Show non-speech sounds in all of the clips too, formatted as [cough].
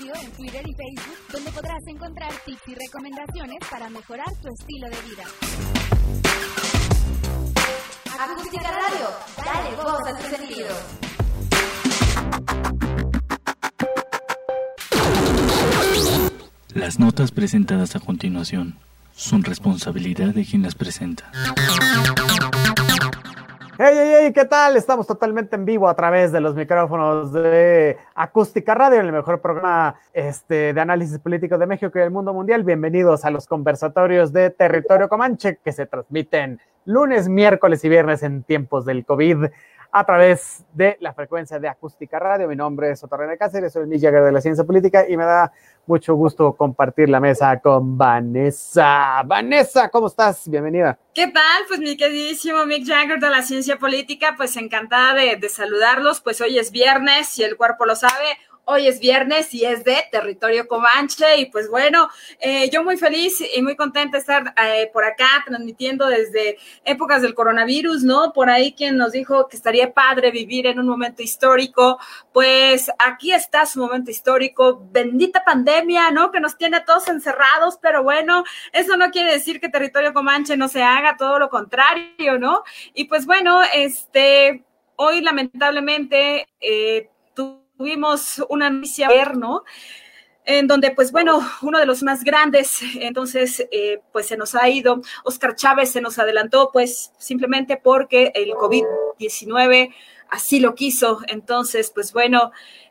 En Twitter y Facebook, donde podrás encontrar tips y recomendaciones para mejorar tu estilo de vida. Acústica Radio, dale voz a tu sentido. Las notas presentadas a continuación son responsabilidad de quien las presenta. Hey, hey, hey, ¿qué tal? Estamos totalmente en vivo a través de los micrófonos de Acústica Radio, el mejor programa este, de análisis político de México y del mundo mundial. Bienvenidos a los conversatorios de Territorio Comanche que se transmiten lunes, miércoles y viernes en tiempos del COVID a través de la frecuencia de Acústica Radio. Mi nombre es Otorrena Cáceres, soy Nick Jagger de la Ciencia Política y me da mucho gusto compartir la mesa con Vanessa. Vanessa, ¿cómo estás? Bienvenida. ¿Qué tal? Pues mi queridísimo Mick Jagger de la Ciencia Política, pues encantada de saludarlos. Pues hoy es viernes y el cuerpo lo sabe. Hoy es viernes y es de territorio Comanche y pues bueno, eh, yo muy feliz y muy contenta de estar eh, por acá transmitiendo desde épocas del coronavirus, ¿no? Por ahí quien nos dijo que estaría padre vivir en un momento histórico, pues aquí está su momento histórico, bendita pandemia, ¿no? Que nos tiene a todos encerrados, pero bueno, eso no quiere decir que territorio Comanche no se haga, todo lo contrario, ¿no? Y pues bueno, este, hoy lamentablemente... Eh, tuvimos una noticia ¿no? En donde, pues bueno, uno de los más grandes, entonces, eh, pues se nos ha ido. Oscar Chávez se nos adelantó, pues simplemente porque el COVID-19 así lo quiso. Entonces, pues bueno,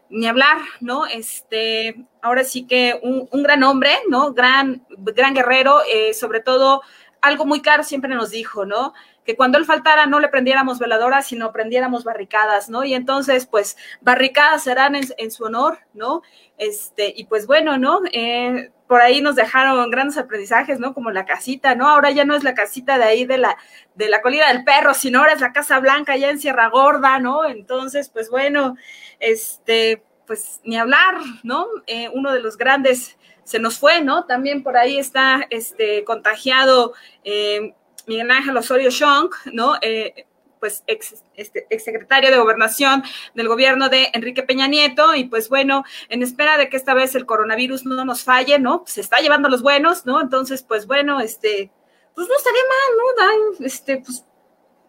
ni hablar, ¿no? Este, ahora sí que un, un gran hombre, ¿no? Gran, gran guerrero, eh, sobre todo algo muy claro siempre nos dijo, ¿no? que cuando él faltara no le prendiéramos veladoras, sino prendiéramos barricadas, ¿no? Y entonces, pues, barricadas serán en, su honor, ¿no? Este, y pues bueno, ¿no? Eh, por ahí nos dejaron grandes aprendizajes, ¿no? Como la casita, ¿no? Ahora ya no es la casita de ahí de la, de la colina del perro, sino ahora es la Casa Blanca ya en Sierra Gorda, ¿no? Entonces, pues bueno, este, pues ni hablar, ¿no? Eh, uno de los grandes se nos fue, ¿no? También por ahí está este contagiado eh, Miguel Ángel Osorio Chong, ¿no? Eh, pues ex, este, secretario de gobernación del gobierno de Enrique Peña Nieto, y pues bueno, en espera de que esta vez el coronavirus no nos falle, ¿no? Se está llevando los buenos, ¿no? Entonces, pues bueno, este, pues no estaría mal, ¿no? este, pues,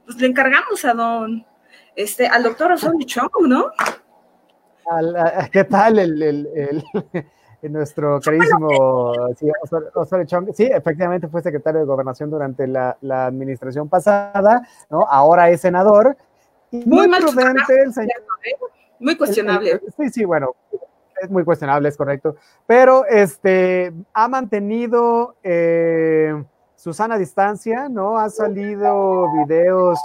pues, le encargamos a don, este, al doctor Osorio Chong, ¿no? ¿Qué tal el, el nuestro queridísimo Osorio Chong, sí, efectivamente fue secretario de gobernación durante la, administración pasada, ¿no? Ahora es senador. Y muy, prudente el señor. ¿eh? Muy cuestionable. sí, sí, bueno, es muy cuestionable, es correcto. Pero este ha mantenido eh, su sana distancia, ¿no? Ha salido videos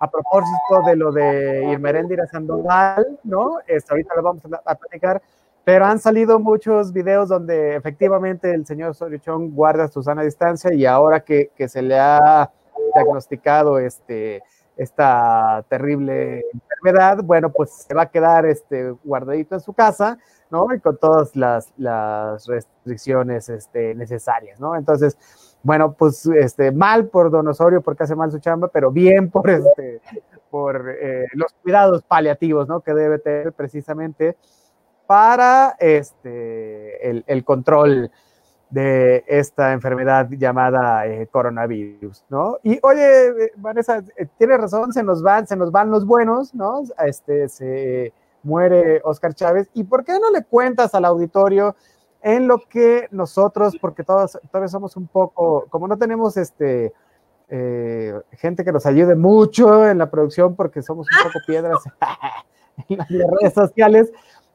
a propósito de lo de Irmeréndira Sandoval, ¿no? Este, ahorita lo vamos a platicar pero han salido muchos videos donde efectivamente el señor Sorichón guarda su sana distancia y ahora que, se le ha diagnosticado este, esta terrible enfermedad, bueno, pues se va a quedar este, guardadito en su casa, ¿no? Y con todas las, las restricciones este, necesarias, ¿no? Entonces, bueno, pues este, mal por Don Osorio porque hace mal su chamba, pero bien por, este, por eh, los cuidados paliativos, ¿no? Que debe tener precisamente para este, el, control de esta enfermedad llamada eh, coronavirus, ¿no? Y oye, Vanessa, eh, tienes razón, se nos van, se nos van los buenos, ¿no? Este, se muere Oscar Chávez. ¿Y por qué no le cuentas al auditorio en lo que nosotros, porque todos todavía somos un poco, como no tenemos este eh, gente que nos ayude mucho en la producción, porque somos un poco piedras [laughs] en las redes sociales,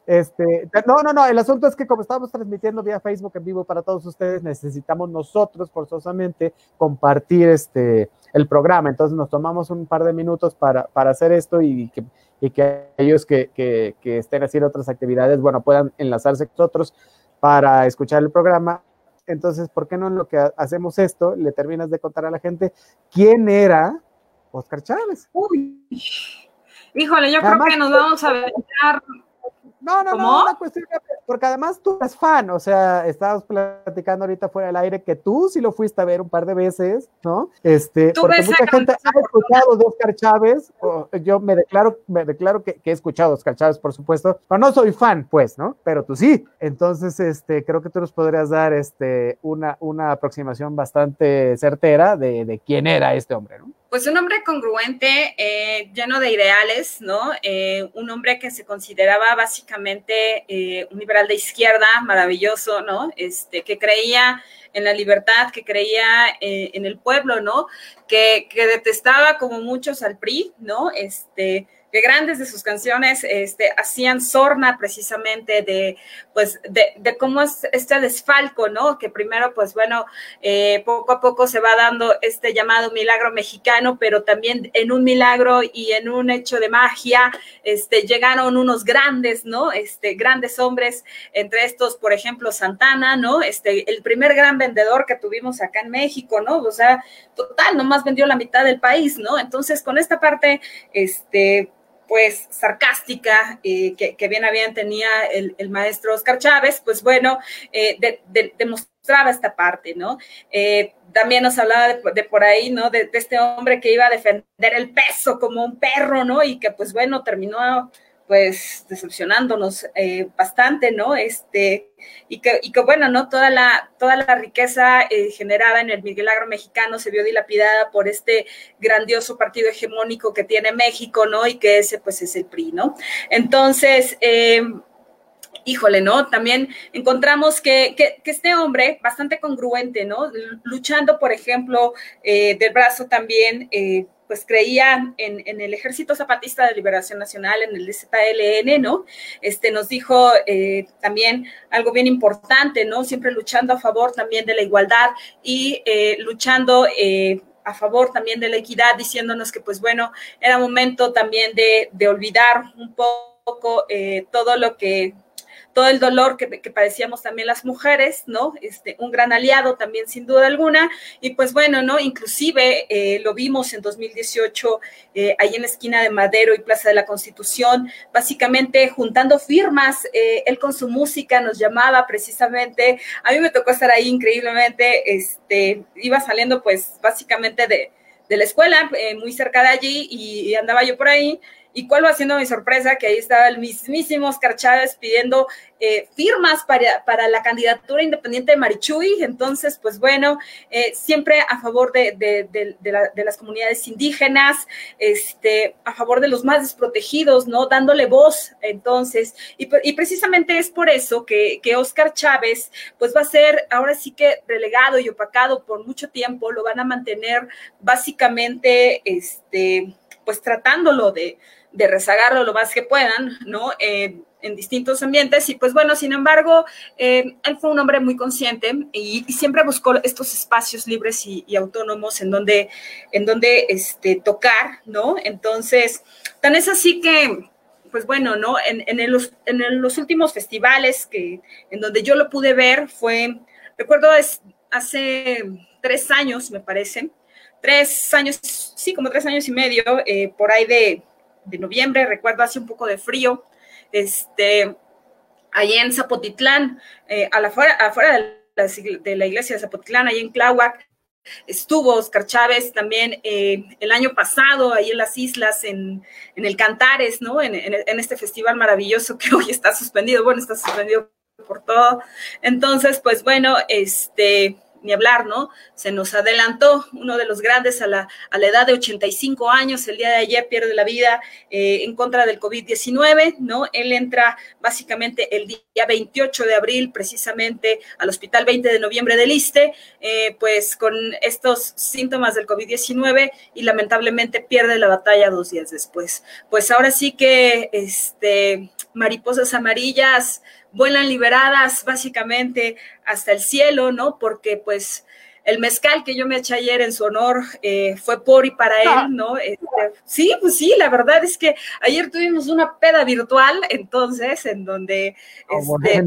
este, no, no, no, el asunto es que como estamos transmitiendo vía Facebook en vivo para todos ustedes, necesitamos nosotros forzosamente compartir este, el programa. Entonces nos tomamos un par de minutos para, para hacer esto y que, y que ellos que, que, que, estén haciendo otras actividades, bueno, puedan enlazarse con nosotros para escuchar el programa. Entonces, ¿por qué no en lo que hacemos esto, le terminas de contar a la gente quién era Oscar Chávez? Uy, híjole, yo creo que nos vamos a ver No, no, no, una cuestión porque además tú eres fan, o sea, estábamos platicando ahorita fuera del aire que tú sí lo fuiste a ver un par de veces, ¿no? Este, porque mucha gente ha escuchado de Oscar Chávez, yo me declaro, me declaro que, he escuchado a Oscar Chávez, por supuesto, pero no soy fan, pues, ¿no? Pero tú sí. Entonces, este, creo que tú nos podrías dar este, una, una aproximación bastante certera de, de quién era este hombre, ¿no? Pues un hombre congruente, eh, lleno de ideales, ¿no? Eh, un hombre que se consideraba básicamente eh, un liberal de izquierda, maravilloso, ¿no? Este, que creía en la libertad, que creía en el pueblo, ¿no? Que, que detestaba como muchos al PRI, ¿no? Este, que grandes de sus canciones este, hacían sorna precisamente de, pues, de, de, cómo es este desfalco, ¿no? Que primero, pues bueno, eh, poco a poco se va dando este llamado milagro mexicano, pero también en un milagro y en un hecho de magia, este, llegaron unos grandes, ¿no? Este, grandes hombres, entre estos, por ejemplo, Santana, ¿no? Este, el primer gran vendedor que tuvimos acá en México, ¿no? O sea, total, nomás vendió la mitad del país, ¿no? Entonces, con esta parte, este, pues sarcástica eh, que, bien habían tenía el, maestro Oscar Chávez, pues bueno, eh, demostraba esta parte, ¿no? Eh, también nos hablaba de, por ahí, ¿no? De, de, este hombre que iba a defender el peso como un perro, ¿no? Y que pues bueno, terminó pues decepcionándonos eh, bastante, ¿no? Este, y que, y que, bueno, ¿no? Toda la, toda la riqueza eh, generada en el milagro mexicano se vio dilapidada por este grandioso partido hegemónico que tiene México, ¿no? Y que ese pues es el PRI, ¿no? Entonces, eh, híjole, ¿no? También encontramos que, que, este hombre, bastante congruente, ¿no? Luchando, por ejemplo, del brazo también pues creía en, el Ejército Zapatista de Liberación Nacional, en el ZLN, ¿no? Este, nos dijo eh, también algo bien importante, ¿no? Siempre luchando a favor también de la igualdad y eh, luchando eh, a favor también de la equidad, diciéndonos que, pues bueno, era momento también de, de olvidar un poco todo lo que todo el dolor que, padecíamos también las mujeres, ¿no? Este, un gran aliado también sin duda alguna, y pues bueno, ¿no? Inclusive eh, lo vimos en 2018, eh, ahí en la esquina de Madero y Plaza de la Constitución, básicamente juntando firmas, eh, él con su música nos llamaba precisamente, a mí me tocó estar ahí increíblemente, este, iba saliendo pues básicamente de, de la escuela, muy cerca de allí, y andaba yo por ahí, ¿Y cuál va siendo mi sorpresa? Que ahí estaba el mismísimo Oscar Chávez pidiendo eh, firmas para, para, la candidatura independiente de Marichuy. Entonces, pues bueno, eh, siempre a favor de, de, las comunidades indígenas, este, a favor de los más desprotegidos, ¿no? Dándole voz. Entonces, y, y precisamente es por eso que, que Oscar Chávez, pues va a ser ahora sí que relegado y opacado por mucho tiempo, lo van a mantener básicamente, este, pues tratándolo de de rezagarlo lo más que puedan, ¿no? Eh, en distintos ambientes y pues bueno, sin embargo, eh, él fue un hombre muy consciente y, siempre buscó estos espacios libres y, autónomos en donde, en donde este, tocar, ¿no? Entonces, tan es así que, pues bueno, ¿no? En, en, los, en los últimos festivales que, en donde yo lo pude ver fue, recuerdo es, hace tres años, me parece, tres años, sí, como tres años y medio, eh, por ahí de de noviembre, recuerdo hace un poco de frío, este, ahí en Zapotitlán, eh, a la, afuera, de, la, de la iglesia de Zapotitlán, ahí en Tláhuac, estuvo Oscar Chávez también eh, el año pasado ahí en las islas, en, en el Cantares, ¿no? En, en, este festival maravilloso que [laughs] hoy está suspendido, bueno, está suspendido por todo. Entonces, pues bueno, este, ni hablar, ¿no? Se nos adelantó uno de los grandes a la, a la edad de 85 años, el día de ayer pierde la vida eh, en contra del COVID-19, ¿no? Él entra básicamente el día 28 de abril, precisamente al Hospital 20 de Noviembre del ISTE, eh, pues con estos síntomas del COVID-19 y lamentablemente pierde la batalla dos días después. Pues ahora sí que, este, mariposas amarillas, vuelan liberadas básicamente hasta el cielo, ¿no? Porque pues el mezcal que yo me eché ayer en su honor eh, fue por y para él, ah. ¿no? Este, sí, pues sí, la verdad es que ayer tuvimos una peda virtual, entonces, en donde este,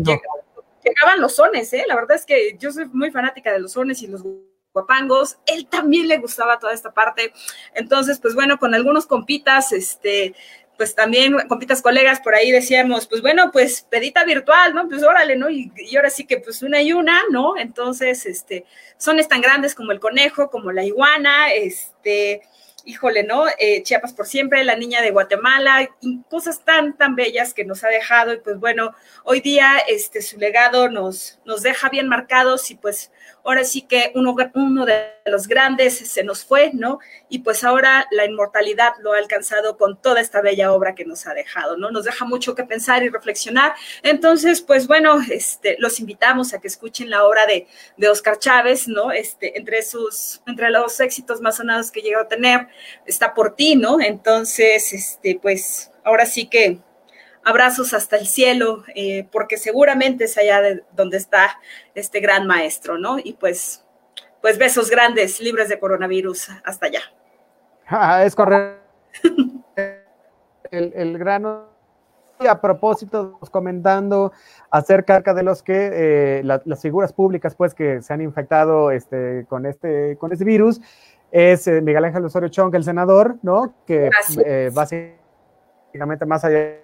llegaban los sones, ¿eh? La verdad es que yo soy muy fanática de los sones y los guapangos, él también le gustaba toda esta parte. Entonces, pues bueno, con algunos compitas, este, pues también, compitas colegas, por ahí decíamos, pues bueno, pues pedita virtual, ¿no? Pues órale, ¿no? Y, y, ahora sí que pues una y una, ¿no? Entonces, este, son tan grandes como el conejo, como la iguana, este, híjole, ¿no? Eh, Chiapas por siempre, la niña de Guatemala, y cosas tan, tan bellas que nos ha dejado. Y pues bueno, hoy día este, su legado nos, nos deja bien marcados y pues ahora sí que uno, de los grandes se nos fue, ¿no? Y pues ahora la inmortalidad lo ha alcanzado con toda esta bella obra que nos ha dejado, ¿no? Nos deja mucho que pensar y reflexionar. Entonces, pues bueno, este, los invitamos a que escuchen la obra de, de Oscar Chávez, ¿no? Este, entre sus, entre los éxitos más sonados que llegó a tener, está por ti, ¿no? Entonces, este, pues ahora sí que abrazos hasta el cielo, eh, porque seguramente es allá de donde está este gran maestro, ¿no? Y pues, pues besos grandes, libres de coronavirus, hasta allá. Ah, es correcto. el, el grano a propósito, comentando acerca de los que eh, la, las figuras públicas, pues, que se han infectado este, con, este, con este virus, es eh, Miguel Ángel Osorio Chong, el senador, ¿no? Que eh, básicamente más allá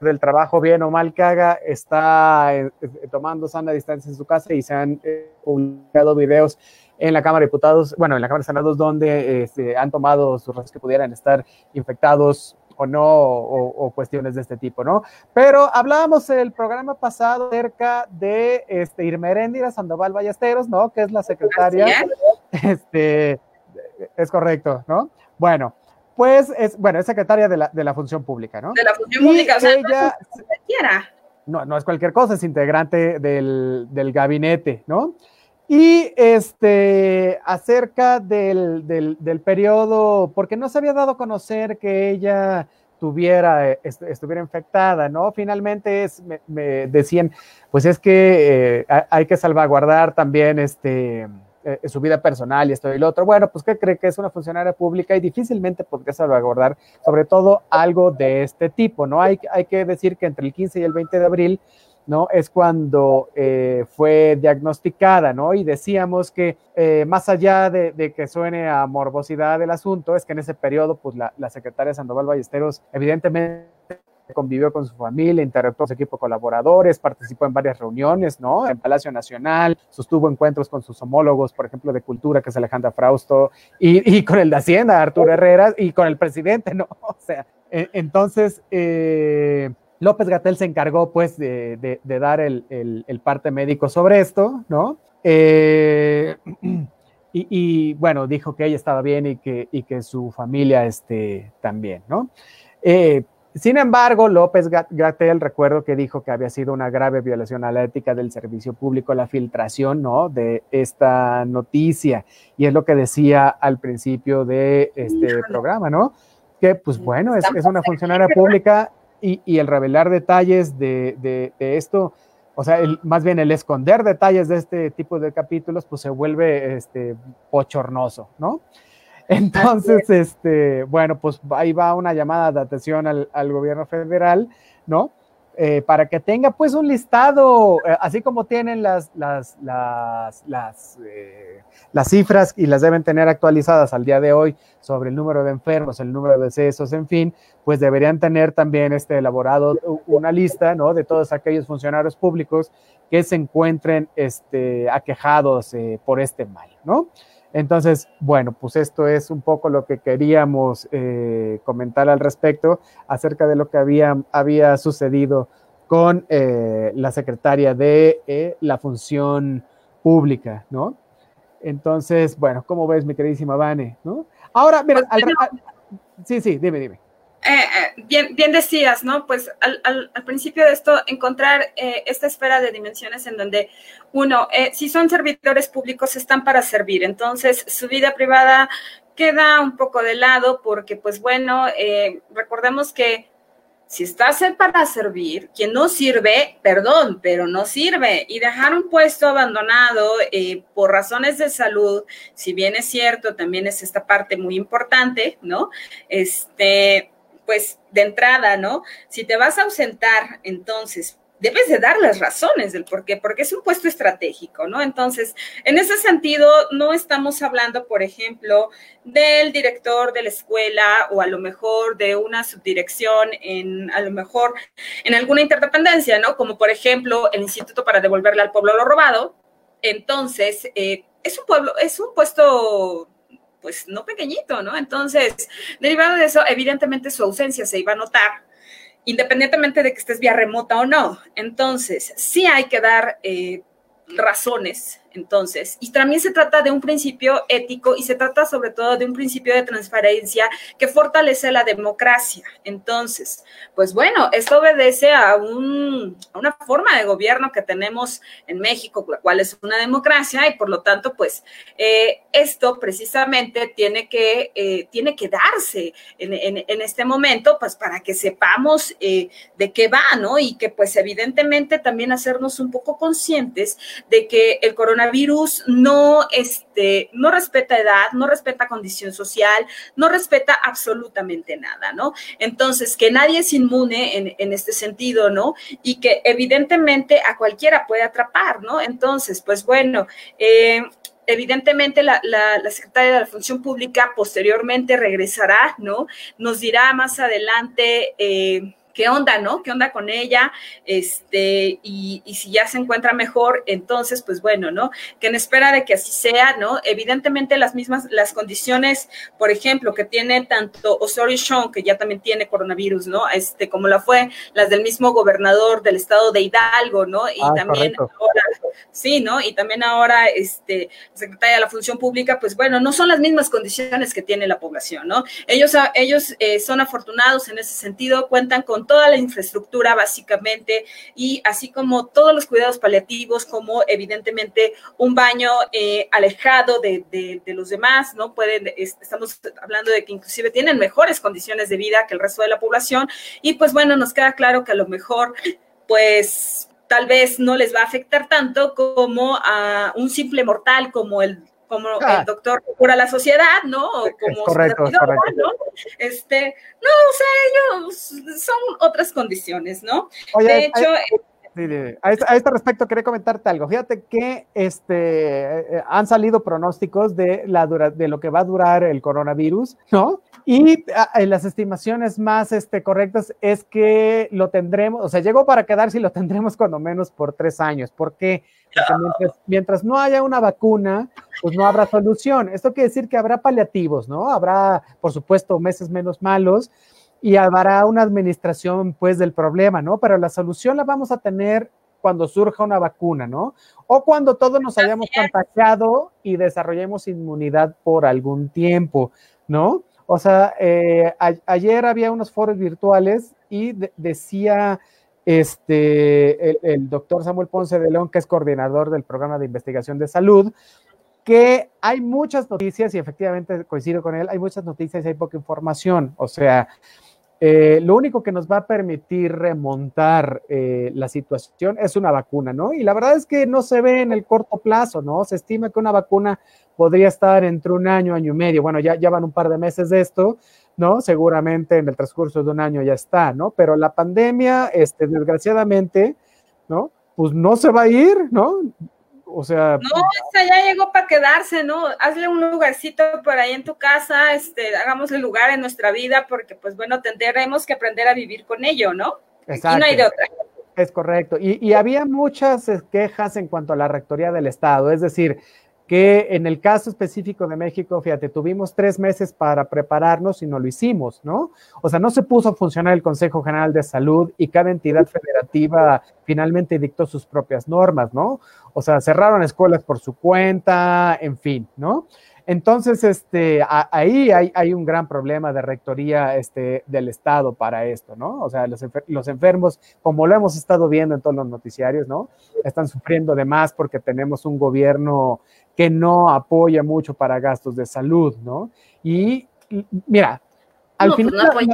del trabajo bien o mal que haga, está eh, tomando sana distancia en su casa y se han eh, publicado videos en la Cámara de Diputados, bueno, en la Cámara de Senados, donde este, han tomado sus restos que pudieran estar infectados o no, o, o, cuestiones de este tipo, ¿no? Pero hablábamos el programa pasado acerca de este, Irmeréndira Sandoval Ballesteros, ¿no? Que es la secretaria. Este, es correcto, ¿no? Bueno, pues es, bueno, es secretaria de la, de la función pública, ¿no? De la función y pública, o sea, ella, no es cualquiera. No, no es cualquier cosa, es integrante del, del gabinete, ¿no? Y este, acerca del, del, del, periodo, porque no se había dado a conocer que ella tuviera, est estuviera infectada, ¿no? Finalmente es, me, me decían, pues es que eh, hay que salvaguardar también este, eh, su vida personal y esto y lo otro. Bueno, pues ¿qué cree que es una funcionaria pública y difícilmente podría salvaguardar sobre todo algo de este tipo, ¿no? Hay, hay que decir que entre el 15 y el 20 de abril, ¿no? Es cuando eh, fue diagnosticada, ¿no? Y decíamos que eh, más allá de, que suene a morbosidad del asunto, es que en ese periodo, pues la, la secretaria Sandoval Ballesteros evidentemente convivió con su familia, interactuó con su equipo de colaboradores, participó en varias reuniones, ¿no? En Palacio Nacional, sostuvo encuentros con sus homólogos, por ejemplo, de Cultura, que es Alejandra Frausto, y, y con el de Hacienda, Arturo Herrera, y con el presidente, ¿no? [laughs] O sea, eh, entonces, eh, López Gatel se encargó, pues, de, de, dar el, el, el, parte médico sobre esto, ¿no? Eh, [clears throat] y, y, bueno, dijo que ella estaba bien y que, y que su familia este, también, ¿no? Eh, sin embargo, López Gatel, recuerdo que dijo que había sido una grave violación a la ética del servicio público la filtración, ¿no? De esta noticia. Y es lo que decía al principio de este programa, ¿no? Que, pues bueno, es, es una funcionaria pública y, y, el revelar detalles de, de, de esto, o sea, el, más bien el esconder detalles de este tipo de capítulos, pues se vuelve este, pochornoso, ¿no? Entonces, este, bueno, pues ahí va una llamada de atención al, al gobierno federal, ¿no? Eh, para que tenga pues un listado, eh, así como tienen las, las, las, las, eh, las, cifras y las deben tener actualizadas al día de hoy sobre el número de enfermos, el número de decesos, en fin, pues deberían tener también este elaborado una lista, ¿no? De todos aquellos funcionarios públicos que se encuentren este, aquejados eh, por este mal, ¿no? Entonces, bueno, pues esto es un poco lo que queríamos eh, comentar al respecto acerca de lo que había, había sucedido con eh, la secretaria de eh, la función pública, ¿no? Entonces, bueno, ¿cómo ves, mi queridísima Vane? ¿no? Ahora, mira, al, al, sí, sí, dime, dime. Eh, bien, bien, decías, ¿no? Pues al, al, principio de esto, encontrar eh, esta esfera de dimensiones en donde, uno, eh, si son servidores públicos, están para servir. Entonces, su vida privada queda un poco de lado porque, pues bueno, eh, recordemos que si estás para servir, quien no sirve, perdón, pero no sirve. Y dejar un puesto abandonado eh, por razones de salud, si bien es cierto, también es esta parte muy importante, ¿no? Este, pues de entrada, ¿no? Si te vas a ausentar, entonces, debes de dar las razones del por qué, porque es un puesto estratégico, ¿no? Entonces, en ese sentido, no estamos hablando, por ejemplo, del director de la escuela o a lo mejor de una subdirección en, a lo mejor, en alguna interdependencia, ¿no? Como por ejemplo, el Instituto para devolverle al pueblo lo robado. Entonces, eh, es un pueblo, es un puesto pues no pequeñito, ¿no? Entonces, derivado de eso, evidentemente su ausencia se iba a notar independientemente de que estés vía remota o no. Entonces, sí hay que dar eh, razones entonces, y también se trata de un principio ético y se trata sobre todo de un principio de transparencia que fortalece la democracia. Entonces, pues bueno, esto obedece a, un, una forma de gobierno que tenemos en México, la cual es una democracia y por lo tanto, pues eh, esto precisamente tiene que, eh, tiene que darse en, en, este momento, pues para que sepamos eh, de qué va, ¿no? Y que pues evidentemente también hacernos un poco conscientes de que el coronavirus virus no, este, no respeta edad, no respeta condición social, no respeta absolutamente nada, ¿no? Entonces, que nadie es inmune en, en este sentido, ¿no? Y que evidentemente a cualquiera puede atrapar, ¿no? Entonces, pues bueno, eh, evidentemente la, la, la, secretaria de la Función Pública posteriormente regresará, ¿no? Nos dirá más adelante. Eh, qué onda, ¿no? ¿Qué onda con ella? Este, y, si ya se encuentra mejor, entonces, pues bueno, ¿no? Que en espera de que así sea, ¿no? Evidentemente las mismas, las condiciones, por ejemplo, que tiene tanto Osorio Sean, que ya también tiene coronavirus, ¿no? Este, como la fue las del mismo gobernador del estado de Hidalgo, ¿no? Y ah, también ahora, sí, ¿no? Y también ahora, este, secretaria de la Función Pública, pues bueno, no son las mismas condiciones que tiene la población, ¿no? Ellos, ellos eh, son afortunados en ese sentido, cuentan con toda la infraestructura básicamente y así como todos los cuidados paliativos, como evidentemente un baño eh, alejado de, los demás, ¿no? Pueden, estamos hablando de que inclusive tienen mejores condiciones de vida que el resto de la población y pues bueno, nos queda claro que a lo mejor pues tal vez no les va a afectar tanto como a un simple mortal como el como el doctor cura la sociedad, ¿no? O como correcto, ¿no? Este, no, o sea, ellos son otras condiciones, ¿no? de hecho, a, este, respecto quería comentarte algo. Fíjate que este, eh, han salido pronósticos de, la de lo que va a durar el coronavirus, ¿no? Y las estimaciones más este, correctas es que lo tendremos, o sea, llegó para quedarse y lo tendremos cuando menos por tres años. ¿Por qué? Porque mientras, no haya una vacuna, pues no habrá solución. Esto quiere decir que habrá paliativos, ¿no? Habrá, por supuesto, meses menos malos y habrá una administración, pues, del problema, ¿no? Pero la solución la vamos a tener cuando surja una vacuna, ¿no? O cuando todos nos hayamos contagiado y desarrollemos inmunidad por algún tiempo, ¿no? O sea, eh, ayer había unos foros virtuales y decía este, el, doctor Samuel Ponce de León, que es coordinador del programa de investigación de salud, que hay muchas noticias y efectivamente coincido con él, hay muchas noticias y hay poca información. O sea, eh, lo único que nos va a permitir remontar eh, la situación es una vacuna, ¿no? Y la verdad es que no se ve en el corto plazo, ¿no? Se estima que una vacuna podría estar entre un año, año y medio. Bueno, ya, ya van un par de meses de esto, ¿no? Seguramente en el transcurso de un año ya está, ¿no? Pero la pandemia, este, desgraciadamente, ¿no? Pues no se va a ir, ¿no? O sea. No, ya llegó para quedarse, ¿no? Hazle un lugarcito por ahí en tu casa, este, hagamos el lugar en nuestra vida, porque, pues bueno, tendremos que aprender a vivir con ello, ¿no? Exacto. Y no hay de otra. Es correcto. Y, y había muchas quejas en cuanto a la rectoría del Estado, es decir, que en el caso específico de México, fíjate, tuvimos tres meses para prepararnos y no lo hicimos, ¿no? O sea, no se puso a funcionar el Consejo General de Salud y cada entidad federativa finalmente dictó sus propias normas, ¿no? O sea, cerraron escuelas por su cuenta, en fin, ¿no? Entonces, este, ahí hay, un gran problema de rectoría este, del Estado para esto, ¿no? O sea, los, los, enfermos, como lo hemos estado viendo en todos los noticiarios, ¿no? Están sufriendo de más porque tenemos un gobierno que no apoya mucho para gastos de salud, ¿no? Y mira, al pues final...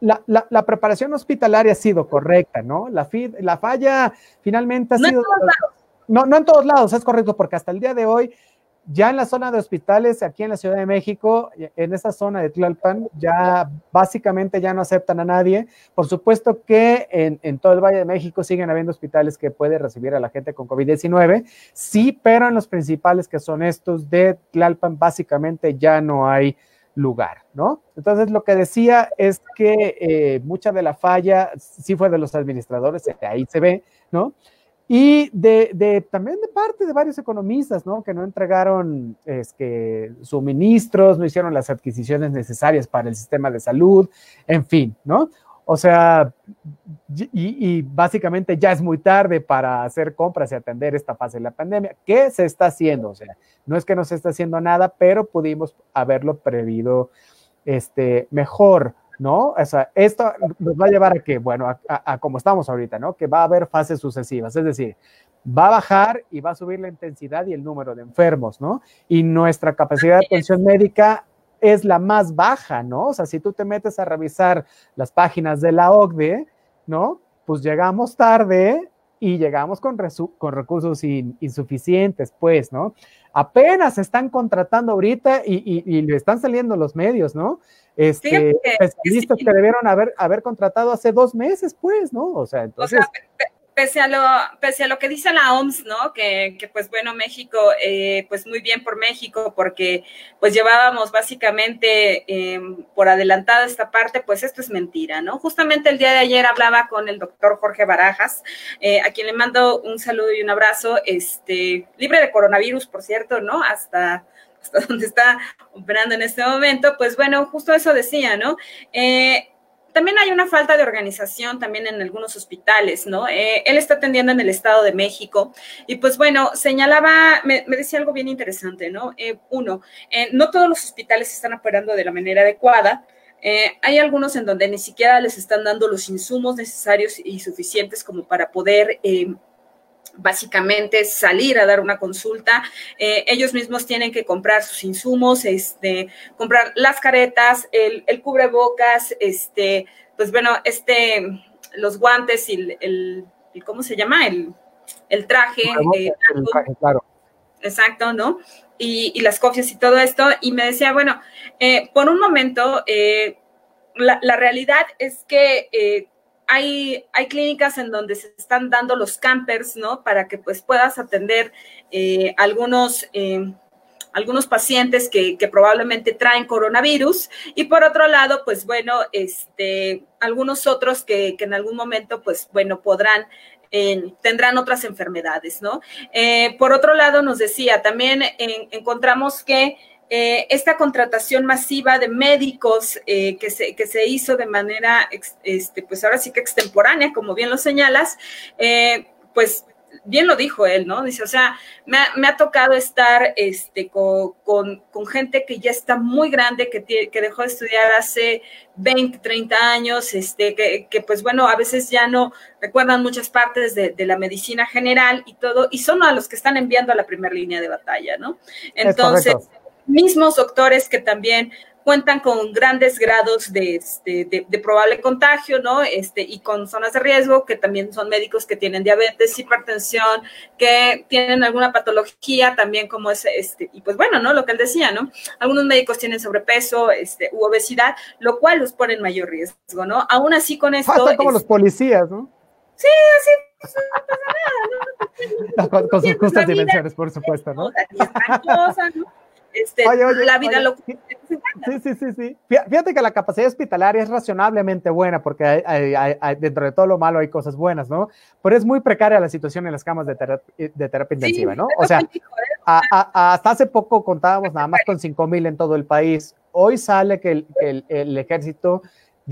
la, preparación hospitalaria ha sido correcta, ¿no? La, la falla finalmente ha sido... no, no en todos lados, es correcto, porque hasta el día de hoy ya en la zona de hospitales, aquí en la Ciudad de México, en esta zona de Tlalpan, ya básicamente ya no aceptan a nadie. Por supuesto que en, todo el Valle de México siguen habiendo hospitales que puede recibir a la gente con COVID-19, sí, pero en los principales que son estos de Tlalpan, básicamente ya no hay lugar, ¿no? Entonces lo que decía es que eh, mucha de la falla sí fue de los administradores, ahí se ve, ¿no? Y de, de, también de parte de varios economistas, ¿no? Que no entregaron es que, suministros, no hicieron las adquisiciones necesarias para el sistema de salud, en fin, ¿no? O sea, y, y, básicamente ya es muy tarde para hacer compras y atender esta fase de la pandemia. ¿Qué se está haciendo? O sea, no es que no se esté haciendo nada, pero pudimos haberlo previsto este, mejor. ¿No? O sea, esto nos va a llevar a que, bueno, a, a, a, como estamos ahorita, ¿no? Que va a haber fases sucesivas, es decir, va a bajar y va a subir la intensidad y el número de enfermos, ¿no? Y nuestra capacidad de atención médica es la más baja, ¿no? O sea, si tú te metes a revisar las páginas de la OCDE, ¿no? Pues llegamos tarde y llegamos con, con recursos in, insuficientes, pues, ¿no? Apenas están contratando ahorita y, y, y, le están saliendo los medios, ¿no? Este, especialistas que, sí. que debieron haber, haber contratado hace dos meses, pues, ¿no? O sea, entonces... O sea, pese a lo, pese a lo que dice la OMS, ¿no? Que, que pues bueno, México, eh, pues muy bien por México, porque pues llevábamos básicamente eh, por adelantada esta parte, pues esto es mentira, ¿no? Justamente el día de ayer hablaba con el doctor Jorge Barajas, eh, a quien le mando un saludo y un abrazo, este, libre de coronavirus, por cierto, ¿no? Hasta hasta [laughs] donde está operando en este momento, pues bueno, justo eso decía, ¿no? Eh, también hay una falta de organización también en algunos hospitales, ¿no? Eh, él está atendiendo en el Estado de México y pues bueno, señalaba, me, decía algo bien interesante, ¿no? Eh, uno, eh, no todos los hospitales están operando de la manera adecuada. Eh, hay algunos en donde ni siquiera les están dando los insumos necesarios y suficientes como para poder básicamente salir a dar una consulta. Eh, ellos mismos tienen que comprar sus insumos, este, comprar las caretas, el, el cubrebocas, este, pues bueno, este, los guantes y el, el, el ¿cómo se llama? El, el traje. Eh, traje claro. Exacto, ¿no? Y, y, las cofias y todo esto. Y me decía, bueno, eh, por un momento, la, la, realidad es que hay, hay, clínicas en donde se están dando los campers, ¿no? Para que pues puedas atender eh, algunos, eh, algunos pacientes que, que, probablemente traen coronavirus. Y por otro lado, pues bueno, este, algunos otros que, que en algún momento, pues bueno, podrán eh, tendrán otras enfermedades, ¿no? Eh, por otro lado, nos decía, también en, encontramos que eh, esta contratación masiva de médicos eh, que, se, que se hizo de manera, este, pues ahora sí que extemporánea, como bien lo señalas, eh, pues bien lo dijo él, ¿no? Dice, o sea, me ha, me ha tocado estar este, con, con, con, gente que ya está muy grande, que, que, dejó de estudiar hace 20, 30 años, este, que, que, pues bueno, a veces ya no recuerdan muchas partes de, de, la medicina general y todo, y son a los que están enviando a la primera línea de batalla, ¿no? Entonces mismos doctores que también cuentan con grandes grados de, este, de, de, probable contagio, ¿no? Este, y con zonas de riesgo, que también son médicos que tienen diabetes, hipertensión, que tienen alguna patología también como es, este, y pues bueno, ¿no? Lo que él decía, ¿no? Algunos médicos tienen sobrepeso, este, u obesidad, lo cual los pone en mayor riesgo, ¿no? Aún así con esto... Hasta como es, los policías, ¿no? Sí, así, pues, no pasa nada, ¿no? con, [laughs] con sus justas dimensiones, por supuesto, ¿no? [laughs] Cosa, ¿no? Este, oye, oye, la vida oye, lo sí, sí, sí, sí. Fíjate que la capacidad hospitalaria es razonablemente buena, porque hay, hay, hay, dentro de todo lo malo hay cosas buenas, ¿no? Pero es muy precaria la situación en las camas de terapia, de terapia intensiva, ¿no? O sea, a, a, hasta hace poco contábamos nada más con 5 mil en todo el país. Hoy sale que el, que el, el ejército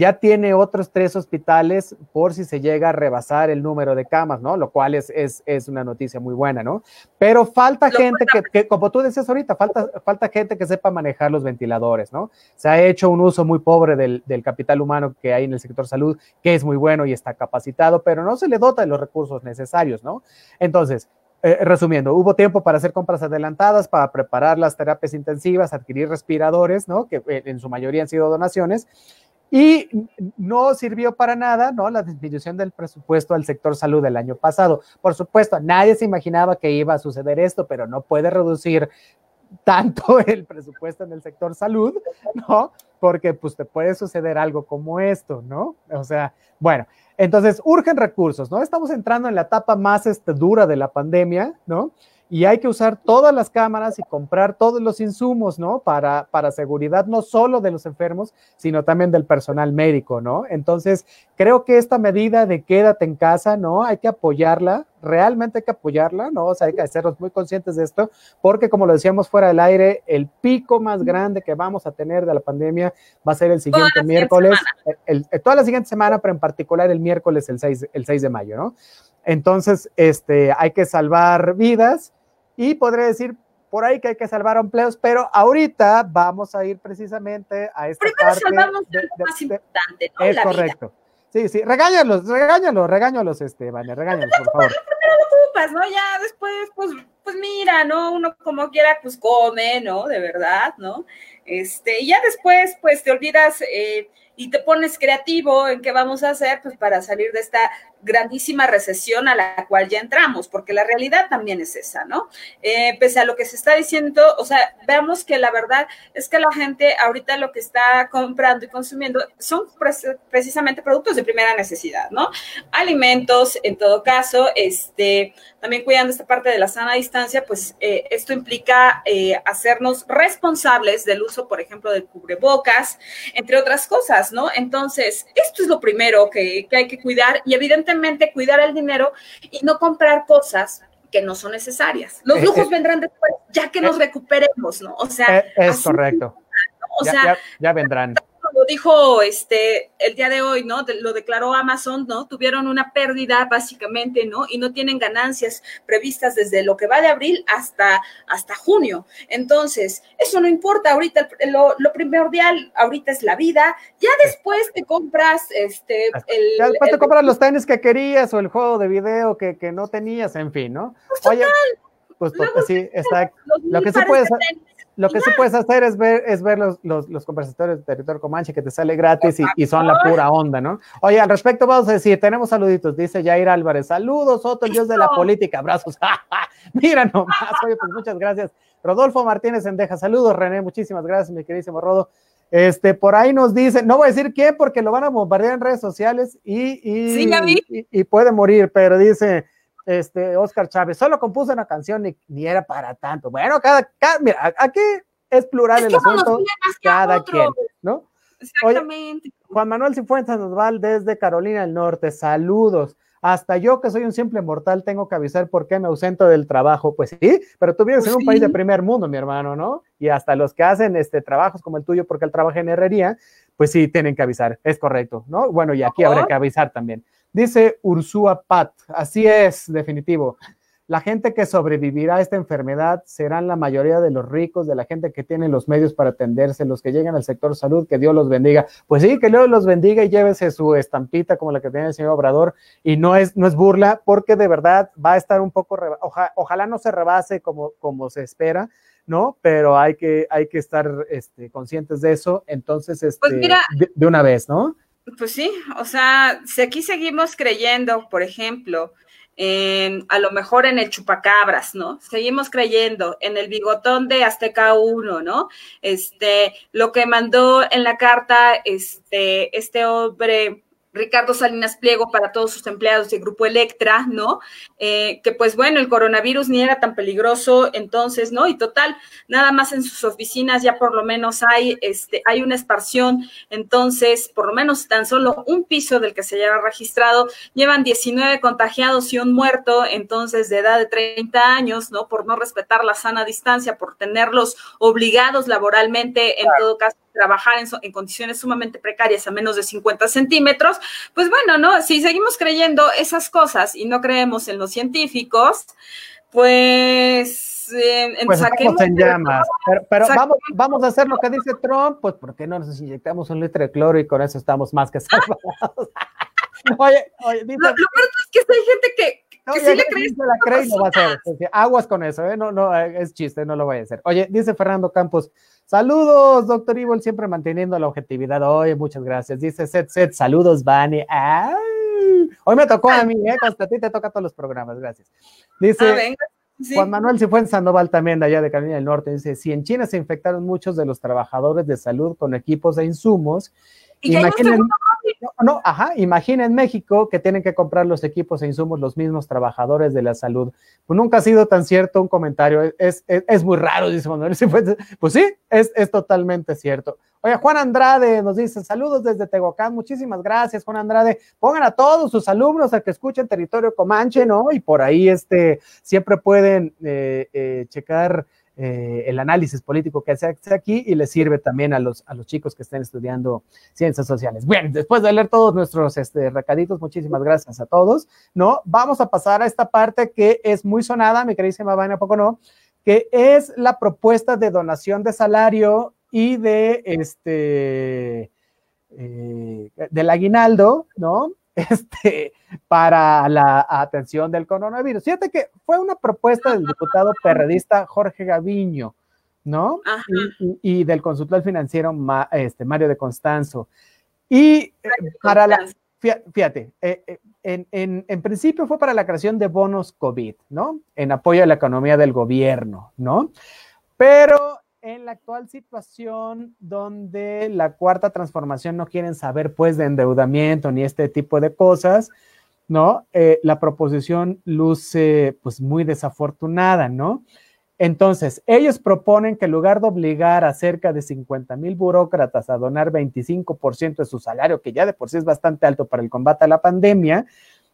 ya tiene otros tres hospitales por si se llega a rebasar el número de camas, ¿no? Lo cual es, es, es una noticia muy buena, ¿no? Pero falta Lo gente que, que, como tú decías ahorita, falta, falta gente que sepa manejar los ventiladores, ¿no? Se ha hecho un uso muy pobre del, del capital humano que hay en el sector salud, que es muy bueno y está capacitado, pero no se le dota de los recursos necesarios, ¿no? Entonces, eh, resumiendo, hubo tiempo para hacer compras adelantadas, para preparar las terapias intensivas, adquirir respiradores, ¿no? Que eh, en su mayoría han sido donaciones, y no sirvió para nada, ¿no? La disminución del presupuesto al sector salud del año pasado. Por supuesto, nadie se imaginaba que iba a suceder esto, pero no puede reducir tanto [laughs] el presupuesto en el sector salud, ¿no? Porque pues te puede suceder algo como esto, ¿no? O sea, bueno, entonces urgen recursos, ¿no? Estamos entrando en la etapa más este, dura de la pandemia, ¿no? Y hay que usar todas las cámaras y comprar todos los insumos, ¿no? Para, para seguridad no solo de los enfermos, sino también del personal médico, ¿no? Entonces, creo que esta medida de quédate en casa, ¿no? Hay que apoyarla, realmente hay que apoyarla, ¿no? O sea, hay que hacernos muy conscientes de esto, porque como lo decíamos fuera del aire, el pico más grande que vamos a tener de la pandemia va a ser el siguiente miércoles, el, toda la siguiente semana, pero en particular el miércoles, el 6, el 6 de mayo, ¿no? Entonces, este, hay que salvar vidas y podré decir por ahí que hay que salvar empleos, pero ahorita vamos a ir precisamente a esta Primero parte salvamos de, lo más importante, ¿no? Es correcto. Sí, sí, regáñalos, regáñalos, regáñalos, este, Vane, regáñalos, por favor. Primero lo ocupas, ¿no? Ya después, pues, pues mira, ¿no? Uno como quiera, pues come, ¿no? De verdad, ¿no? Este, y ya después, pues te olvidas eh, y te pones creativo en qué vamos a hacer, pues para salir de esta grandísima recesión a la cual ya entramos, porque la realidad también es esa, ¿no? Eh, pese a lo que se está diciendo, o sea, veamos que la verdad es que la gente ahorita lo que está comprando y consumiendo son precisamente productos de primera necesidad, ¿no? Alimentos, en todo caso, este, también cuidando esta parte de la sana distancia, pues eh, esto implica eh, hacernos responsables del uso, por ejemplo, del cubrebocas, entre otras cosas, ¿no? Entonces, esto es lo primero que, que hay que cuidar y evidentemente cuidar el dinero y no comprar cosas que no son necesarias. Los eh, lujos eh, vendrán después, ya que nos eh, recuperemos, ¿no? O sea, es, correcto. O sea, ya vendrán lo dijo este el día de hoy, ¿no? lo declaró Amazon, ¿no? Tuvieron una pérdida básicamente, ¿no? Y no tienen ganancias previstas desde lo que va de abril hasta, hasta junio. Entonces, eso no importa ahorita, lo, primordial ahorita es la vida. Ya después te compras este el, Ya después te compras los tenis que querías o el juego de video que, no tenías, en fin, ¿no? Pues Oye, pues, pues sí, está. Lo que se puede hacer lo que sí puedes hacer es ver, es ver los, los, los conversatorios de territorio Comanche que te sale gratis y, y, son la pura onda, ¿no? Oye, al respecto vamos a decir, tenemos saluditos, dice Jair Álvarez, saludos, el dios de la política, abrazos. [laughs] Mira nomás, oye, pues muchas gracias. Rodolfo Martínez Endeja, saludos, René, muchísimas gracias, mi queridísimo Rodo. Este, por ahí nos dice, no voy a decir quién porque lo van a bombardear en redes sociales y, y, y, y puede morir, pero dice, este, Oscar Chávez, solo compuso una canción y ni era para tanto. Bueno, cada, mira, aquí es plural el asunto, cada quien, ¿no? Exactamente. Juan Manuel Cifuentes nos va desde Carolina del Norte, saludos. Hasta yo, que soy un simple mortal, tengo que avisar por qué me ausento del trabajo. Pues sí, pero tú vives en un pues país de primer mundo, mi hermano, ¿no? Y hasta los que hacen este, trabajos como el tuyo, porque él trabaja en herrería, pues sí, tienen que avisar, es correcto, ¿no? Bueno, y aquí habrá que avisar también. Dice Ursúa Pat, así es, definitivo. La gente que sobrevivirá a esta enfermedad serán la mayoría de los ricos, de la gente que tiene los medios para atenderse, los que llegan al sector salud, que Dios los bendiga. Pues sí, que Dios los bendiga y llévese su estampita como la que tiene el señor Obrador. Y no es, no es burla, porque de verdad va a estar un poco, ojalá no se rebase como, como se espera, ¿no? Pero hay que, hay que estar este, conscientes de eso. Entonces, pues este, de una vez, ¿no? Pues sí, o sea, si aquí seguimos creyendo, por ejemplo, en, a lo mejor en el chupacabras, ¿no? Seguimos creyendo en el bigotón de Azteca 1, ¿no? Este, lo que mandó en la carta este, este hombre Ricardo Salinas Pliego para todos sus empleados del Grupo Electra, ¿no? Eh, que pues bueno, el coronavirus ni era tan peligroso entonces, ¿no? Y total, nada más en sus oficinas ya por lo menos hay, este, hay una esparción, entonces por lo menos tan solo un piso del que se haya registrado, llevan 19 contagiados y un muerto, entonces de edad de 30 años, ¿no? Por no respetar la sana distancia, por tenerlos obligados laboralmente, en todo caso trabajar en, condiciones sumamente precarias a menos de 50 centímetros, pues bueno, ¿no? Si seguimos creyendo esas cosas y no creemos en los científicos, pues, eh, pues estamos en llamas. Pero, vamos, vamos a hacer lo que dice Trump, pues ¿por qué no nos inyectamos un litro de cloro y con eso estamos más que [laughs] salvados? [laughs] oye, oye, dice, lo, peor es que hay gente que, que sí le crees. la cree y no va a hacer. Aguas con eso, ¿eh? No, no, es chiste, no lo voy a hacer. Oye, dice Fernando Campos, Saludos, doctor Evil, siempre manteniendo la objetividad. Oye, muchas gracias. Dice Set Set, saludos, Vani. Hoy me tocó a mí, ¿eh? Consta, a ti te toca todos los programas, gracias. Dice, Juan Manuel en Sandoval también, de allá de Carolina del Norte, dice, si en China se infectaron muchos de los trabajadores de salud con equipos e insumos, imaginen, no, no, ajá, imaginen México que tienen que comprar los equipos e insumos los mismos trabajadores de la salud. Pues nunca ha sido tan cierto un comentario, es, es, muy raro, dice Manuel. [laughs] Pues sí, es, es totalmente cierto. Oye, Juan Andrade nos dice, saludos desde Tehuacán, muchísimas gracias, Juan Andrade. Pongan a todos sus alumnos a que escuchen Territorio Comanche, ¿no? Y por ahí este, siempre pueden eh, eh, checar eh, el análisis político que hace aquí y les sirve también a los, a los chicos que estén estudiando ciencias sociales. Bien, después de leer todos nuestros este, recaditos, muchísimas gracias a todos, ¿no? Vamos a pasar a esta parte que es muy sonada, mi queridísima Vaina, poco no? Que es la propuesta de donación de salario y de este eh, del aguinaldo, ¿no? [laughs] Este, para la atención del coronavirus. Fíjate que fue una propuesta del diputado perredista Jorge Gaviño, ¿no? Y, del consultor financiero este, Mario de Constanzo. Y eh, para la, fíjate, eh, en, en, principio fue para la creación de bonos COVID, ¿no? En apoyo a la economía del gobierno, ¿no? Pero en la actual situación donde la cuarta transformación no quieren saber pues de endeudamiento ni este tipo de cosas, ¿no? Eh, la proposición luce pues muy desafortunada, ¿no? Entonces, ellos proponen que en lugar de obligar a cerca de 50 mil burócratas a donar 25% de su salario, que ya de por sí es bastante alto para el combate a la pandemia,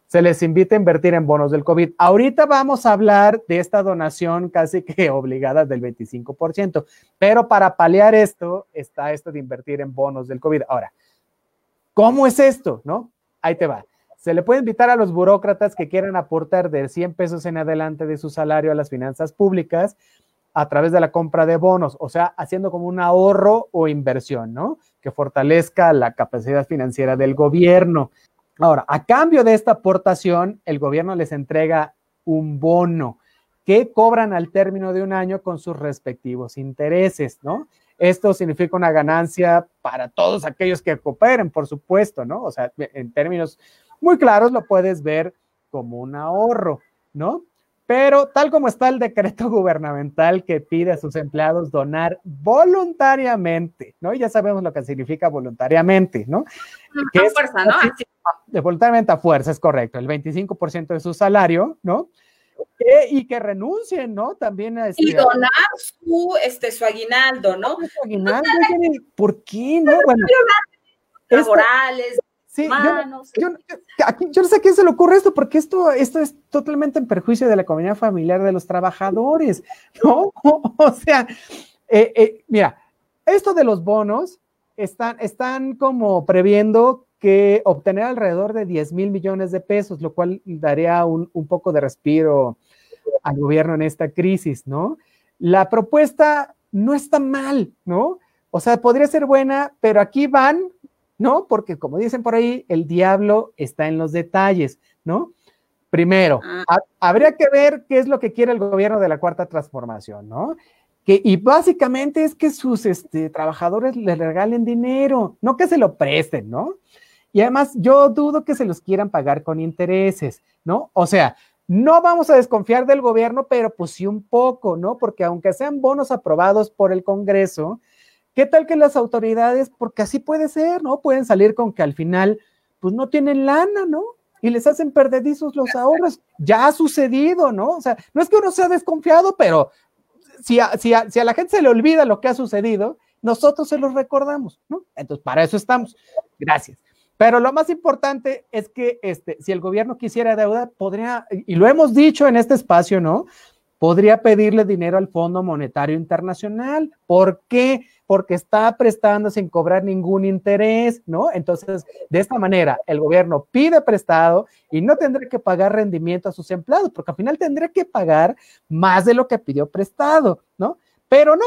se les invita a invertir en bonos del COVID. Ahorita vamos a hablar de esta donación casi que [laughs] obligada del 25%, pero para paliar esto está esto de invertir en bonos del COVID. Ahora, ¿cómo es esto? ¿No? Ahí te va. Se le puede invitar a los burócratas que quieran aportar de 100 pesos en adelante de su salario a las finanzas públicas a través de la compra de bonos, o sea, haciendo como un ahorro o inversión, ¿no? Que fortalezca la capacidad financiera del gobierno. Ahora, a cambio de esta aportación, el gobierno les entrega un bono que cobran al término de un año con sus respectivos intereses, ¿no? Esto significa una ganancia para todos aquellos que cooperen, por supuesto, ¿no? O sea, en términos muy claros lo puedes ver como un ahorro, ¿no? Pero tal como está el decreto [laughs] gubernamental que pide a sus empleados donar voluntariamente, ¿no? Y ya sabemos lo que significa voluntariamente, ¿no? Que a fuerza, ¿no? De voluntariamente a fuerza, es correcto, el 25% de su salario, ¿no? y que renuncien, ¿no? También a este, y donar su, este, su aguinaldo, ¿no? Su aguinaldo, [laughs] ¿por qué no? Bueno, laborales, Sí, yo, yo, no sé a quién se le ocurre esto, porque esto, esto es totalmente en perjuicio de la comunidad familiar de los trabajadores, [laughs] ¿no? [laughs] O sea, eh, eh, mira, esto de los bonos están, están como previendo que obtener alrededor de 10 mil millones de pesos, lo cual daría un, un poco de respiro al gobierno en esta crisis, ¿no? La propuesta no está mal, ¿no? O sea, podría ser buena, pero aquí van ¿no? Porque como dicen por ahí, el diablo está en los detalles, ¿no? Primero, ah. habría que ver qué es lo que quiere el gobierno de la cuarta transformación, ¿no? Que, y básicamente es que sus este, trabajadores le regalen dinero, no que se lo presten, ¿no? Y además yo dudo que se los quieran pagar con intereses, ¿no? O sea, no vamos a desconfiar del gobierno, pero pues sí un poco, ¿no? Porque aunque sean bonos aprobados por el Congreso, ¿Qué tal que las autoridades, porque así puede ser, ¿no? Pueden salir con que al final, pues no tienen lana, ¿no? Y les hacen perdedizos los ahorros. Ya ha sucedido, ¿no? O sea, no es que uno sea desconfiado, pero si a, si a, la gente se le olvida lo que ha sucedido, nosotros se los recordamos, ¿no? Entonces, para eso estamos. Gracias. Pero lo más importante es que este, si el gobierno quisiera deuda, podría, y lo hemos dicho en este espacio, ¿no? Podría pedirle dinero al Fondo Monetario Internacional. ¿Por qué? Porque está prestando sin cobrar ningún interés, ¿no? Entonces, de esta manera, el gobierno pide prestado y no tendrá que pagar rendimiento a sus empleados, porque al final tendrá que pagar más de lo que pidió prestado, ¿no? Pero no,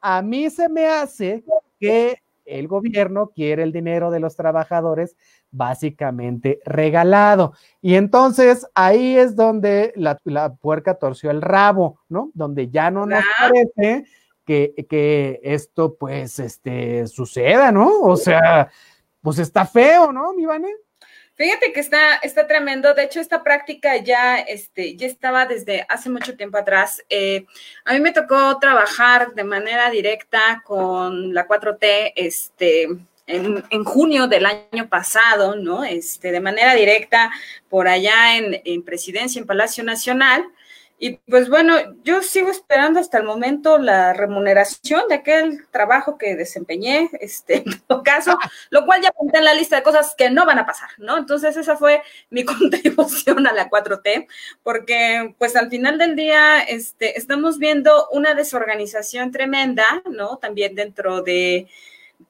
a mí se me hace que el gobierno quiere el dinero de los trabajadores básicamente regalado. Y entonces ahí es donde la, puerca torció el rabo, ¿no? Donde ya no nos parece que, esto pues este, suceda, ¿no? O sea, pues está feo, ¿no, mi Vane? Fíjate que está, está tremendo. De hecho, esta práctica ya, este, ya estaba desde hace mucho tiempo atrás. Eh, a mí me tocó trabajar de manera directa con la 4T, este, en, en, junio del año pasado, ¿no? Este, de manera directa por allá en, en Presidencia, en Palacio Nacional. Y pues bueno, yo sigo esperando hasta el momento la remuneración de aquel trabajo que desempeñé, [laughs] este, en todo caso, lo cual ya apunté en la lista de cosas que no van a pasar, ¿no? Entonces esa fue mi [laughs] contribución a la 4T, porque pues al final del día este, estamos viendo una desorganización tremenda, ¿no? También dentro de,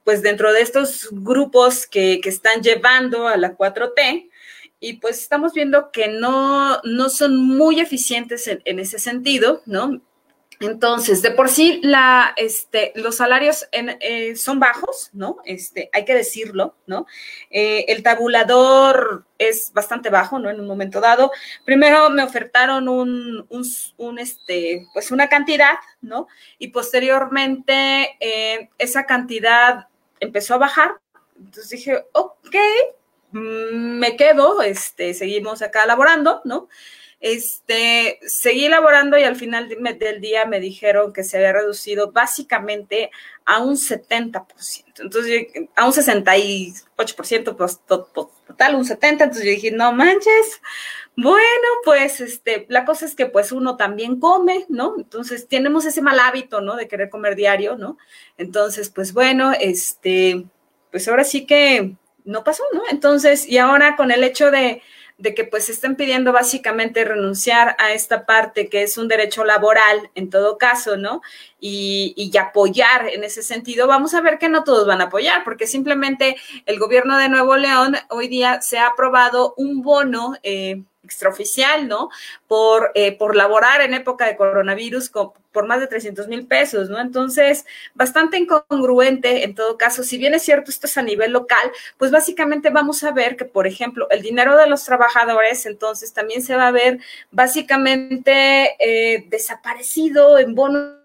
pues dentro de estos grupos que, que están llevando a la 4T y pues estamos viendo que no, no son muy eficientes en, ese sentido, ¿no? Entonces, de por sí, la, este, los salarios eh, son bajos, ¿no? Este, hay que decirlo, ¿no? Eh, el tabulador es bastante bajo, ¿no? En un momento dado. Primero me ofertaron un, un, un este, pues una cantidad, ¿no? Y posteriormente eh, esa cantidad empezó a bajar. Entonces dije, ok, me quedo, este, seguimos acá laborando, ¿no? Este, seguí laborando y al final del día me dijeron que se había reducido básicamente a un 70%, entonces a un 68%, pues total, un 70%, entonces yo dije, no manches, bueno, pues este, la cosa es que pues uno también come, ¿no? Entonces tenemos ese mal hábito, ¿no? De querer comer diario, ¿no? Entonces, pues bueno, este, pues ahora sí que no pasó, ¿no? Entonces, y ahora con el hecho de, de que pues estén pidiendo básicamente renunciar a esta parte que es un derecho laboral en todo caso, ¿no? Y, y, apoyar en ese sentido, vamos a ver que no todos van a apoyar, porque simplemente el gobierno de Nuevo León hoy día se ha aprobado un bono eh, extraoficial, ¿no? Por, eh, por laborar en época de coronavirus con, por más de 300 mil pesos, ¿no? Entonces, bastante incongruente en todo caso. Si bien es cierto, esto es a nivel local, pues básicamente vamos a ver que, por ejemplo, el dinero de los trabajadores, entonces también se va a ver básicamente eh, desaparecido en bonos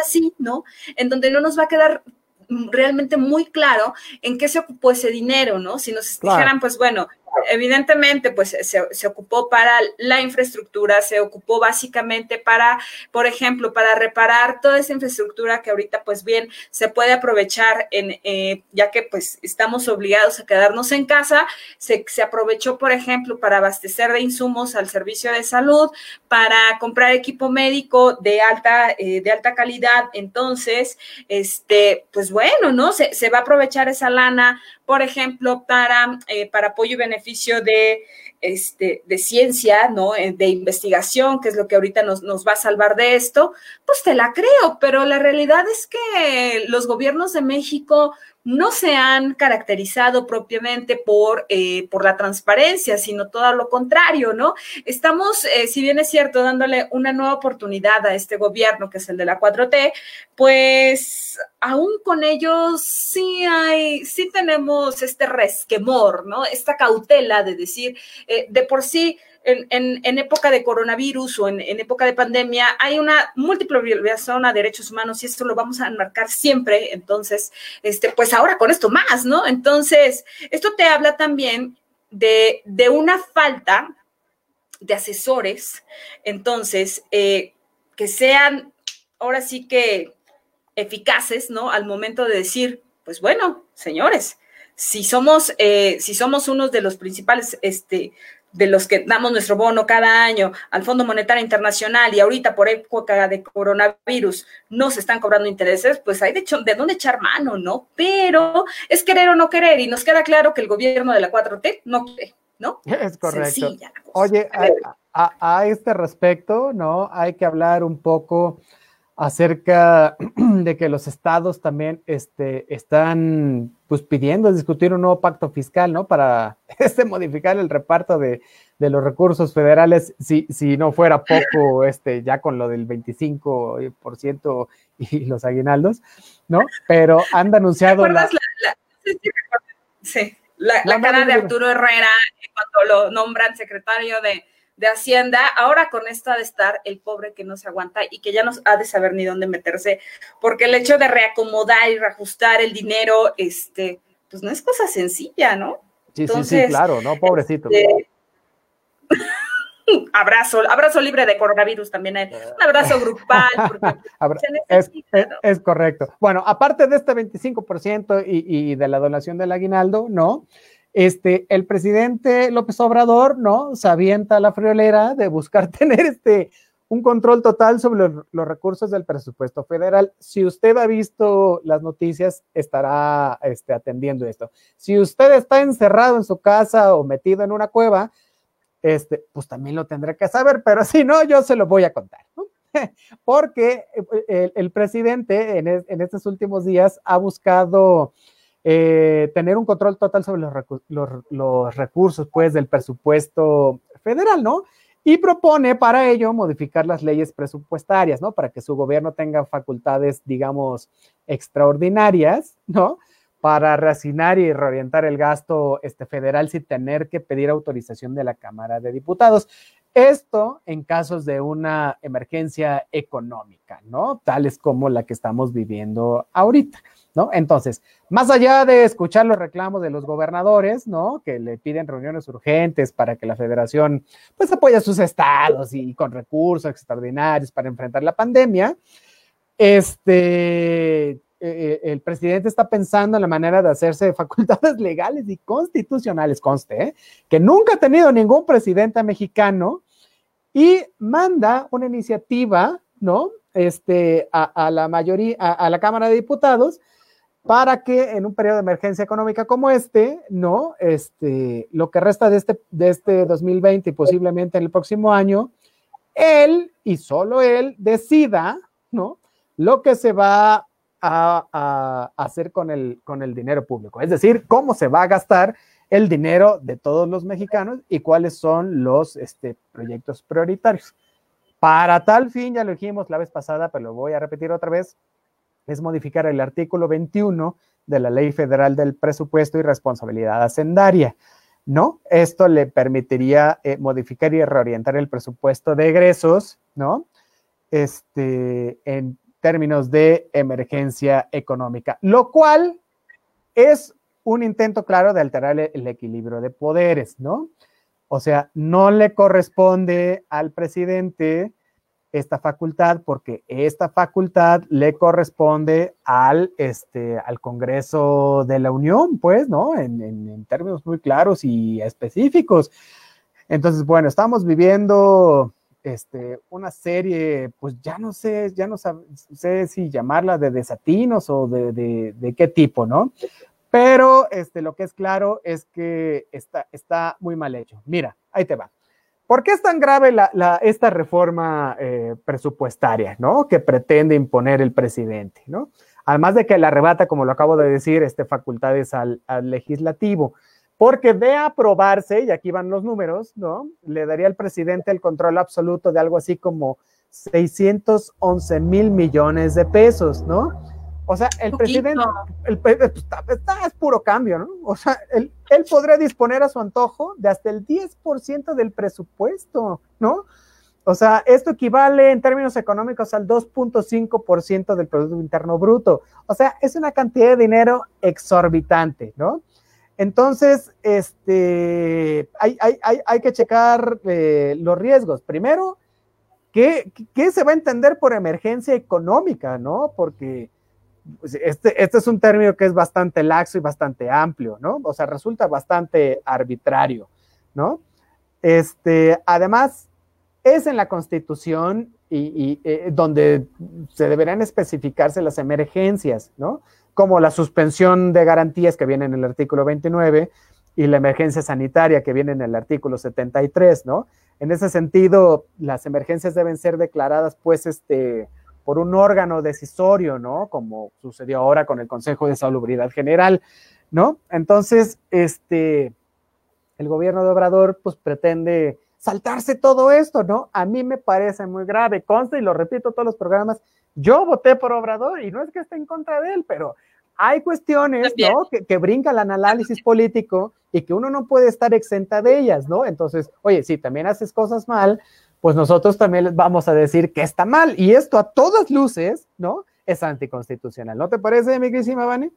así, ¿no? En donde no nos va a quedar realmente muy claro en qué se ocupó ese dinero, ¿no? Si nos claro. dijeran, pues bueno, evidentemente, pues se, se, ocupó para la infraestructura, se ocupó básicamente para, por ejemplo, para reparar toda esa infraestructura que ahorita, pues bien, se puede aprovechar en, eh, ya que pues estamos obligados a quedarnos en casa, se, se aprovechó, por ejemplo, para abastecer de insumos al servicio de salud, para comprar equipo médico de alta, eh, de alta calidad. Entonces, este, pues bueno, ¿no? Se, se va a aprovechar esa lana por ejemplo, para, eh, para apoyo y beneficio de, este, de ciencia, ¿no? Eh, de investigación, que es lo que ahorita nos, nos va a salvar de esto, pues te la creo, pero la realidad es que los gobiernos de México no se han caracterizado propiamente por, eh, por la transparencia, sino todo lo contrario, ¿no? Estamos, eh, si bien es cierto, dándole una nueva oportunidad a este gobierno, que es el de la 4T, pues aún con ellos sí hay, sí tenemos este resquemor, ¿no? Esta cautela de decir, eh, de por sí, en, época de coronavirus o en, época de pandemia hay una múltiple violación a derechos humanos y esto lo vamos a enmarcar siempre. Entonces, este, pues ahora con esto más, ¿no? Entonces, esto te habla también de, de una falta de asesores, entonces, eh, que sean ahora sí que eficaces, ¿no? Al momento de decir, pues bueno, señores, si somos, eh, si somos unos de los principales este, de los que damos nuestro bono cada año al Fondo Monetario Internacional y ahorita por época de coronavirus no se están cobrando intereses, pues hay de, hecho, de dónde echar mano, ¿no? Pero es querer o no querer y nos queda claro que el gobierno de la 4T no quiere, ¿no? [laughs] Es correcto. Oye, a, a, a, este respecto, ¿no? Hay que hablar un poco acerca [clears throat] de que los estados también este, están pues pidiendo discutir un nuevo pacto fiscal, ¿no? Para [laughs] este modificar el reparto de, de los recursos federales, si, si, no fuera poco, este, ya con lo del 25% y [laughs] los aguinaldos, ¿no? Pero han anunciado la, la, la, sí, la, la cara de Arturo Herrera cuando lo nombran secretario de, de Hacienda, ahora con esto ha de estar el pobre que no se aguanta y que ya no ha de saber ni dónde meterse, porque el hecho de reacomodar y reajustar el dinero, este, pues no es cosa sencilla, ¿no? Sí, sí, sí, claro, ¿no? Pobrecito. Este, [laughs] abrazo, abrazo libre de coronavirus también, un abrazo grupal. [laughs] es, correcto. Bueno, aparte de este 25% y, y de la donación del aguinaldo, ¿no? Este, el presidente López Obrador, ¿no? Se avienta la friolera de buscar [laughs] tener este un control total sobre los, recursos del presupuesto federal. Si usted ha visto las noticias, estará este, atendiendo esto. Si usted está encerrado en su casa o metido en una cueva, este, pues también lo tendré que saber, pero si no, yo se lo voy a contar. [laughs] Porque eh, el, presidente en, estos últimos días ha buscado eh, tener un control total sobre los, recursos, pues, del presupuesto federal, ¿no? Y propone para ello modificar las leyes presupuestarias, ¿no? Para que su gobierno tenga facultades, digamos, extraordinarias, ¿no? para reasignar y reorientar el gasto este, federal sin tener que pedir autorización de la Cámara de Diputados. Esto en casos de una emergencia económica, ¿no? Tales como la que estamos viviendo ahorita, ¿no? Entonces, más allá de escuchar los reclamos de los gobernadores, ¿no? Que le piden reuniones urgentes para que la federación, pues, apoye a sus estados y con recursos extraordinarios para enfrentar la pandemia, este, eh, el presidente está pensando en la manera de hacerse de [laughs] facultades legales y constitucionales, conste, ¿eh? que nunca ha tenido ningún presidente mexicano y manda una iniciativa, ¿no? Este, a, la mayoría, a, la Cámara de Diputados, para que en un periodo de emergencia económica como este, ¿no? Este, lo que resta de este, de este 2020 y posiblemente en el próximo año, él y solo él decida, ¿no? Lo que se va a, hacer con el, con el dinero público, es decir, cómo se va a gastar el dinero de todos los mexicanos y cuáles son los este, proyectos prioritarios. Para tal fin, ya lo dijimos la vez pasada, pero lo voy a repetir otra vez, es modificar el artículo 21 de la Ley Federal del Presupuesto y Responsabilidad Hacendaria. ¿No? Esto le permitiría eh, modificar y reorientar el presupuesto de egresos, ¿no? Este, en términos de emergencia económica, lo cual es un intento claro de alterar el, equilibrio de poderes, ¿no? O sea, no le corresponde al presidente esta facultad porque esta facultad le corresponde al, este, al Congreso de la Unión, pues, ¿no? En, en términos muy claros y específicos. Entonces, bueno, estamos viviendo este, una serie, pues ya no sé, ya no sé si llamarla de desatinos o de, qué tipo, ¿no? Pero este, lo que es claro es que está, está muy mal hecho. Mira, ahí te va. ¿Por qué es tan grave esta reforma eh, presupuestaria, ¿no? Que pretende imponer el presidente, ¿no? Además de que le arrebata, como lo acabo de decir, este, facultades al, al legislativo porque de aprobarse, y aquí van los números, ¿no? Le daría al presidente el control absoluto de algo así como 611 mil millones de pesos, ¿no? O sea, el presidente, el, pues, está, es puro cambio, ¿no? O sea, él, él podría disponer a su antojo de hasta el 10% del presupuesto, ¿no? O sea, esto equivale en términos económicos al 2.5% del Producto Interno Bruto. O sea, es una cantidad de dinero exorbitante, ¿no? Entonces, este, hay, que checar eh, los riesgos. Primero, ¿qué, se va a entender por emergencia económica, no? Porque este, este, es un término que es bastante laxo y bastante amplio, ¿no? O sea, resulta bastante arbitrario, ¿no? Este, además, es en la Constitución y, eh, donde se deberán especificarse las emergencias, ¿no? como la suspensión de garantías que viene en el artículo 29 y la emergencia sanitaria que viene en el artículo 73, ¿no? En ese sentido, las emergencias deben ser declaradas, pues, este, por un órgano decisorio, ¿no? Como sucedió ahora con el Consejo de Salubridad General, ¿no? Entonces, este, el gobierno de Obrador, pues, pretende saltarse todo esto, ¿no? A mí me parece muy grave, consta y lo repito todos los programas, yo voté por Obrador y no es que esté en contra de él, pero hay cuestiones, ¿no? Que, que brincan al análisis político y que uno no puede estar exenta de ellas, ¿no? Entonces, oye, si también haces cosas mal, pues nosotros también les vamos a decir que está mal. Y esto a todas luces, ¿no? Es anticonstitucional. ¿No te parece, mi querísima Vani?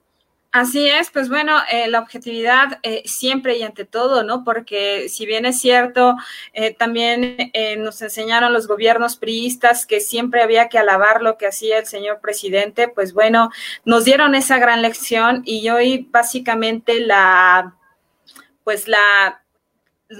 Así es, pues bueno, eh, la objetividad eh, siempre y ante todo, ¿no? Porque si bien es cierto, eh, también nos enseñaron los gobiernos priistas que siempre había que alabar lo que hacía el señor presidente, pues bueno, nos dieron esa gran lección y hoy básicamente la, pues la,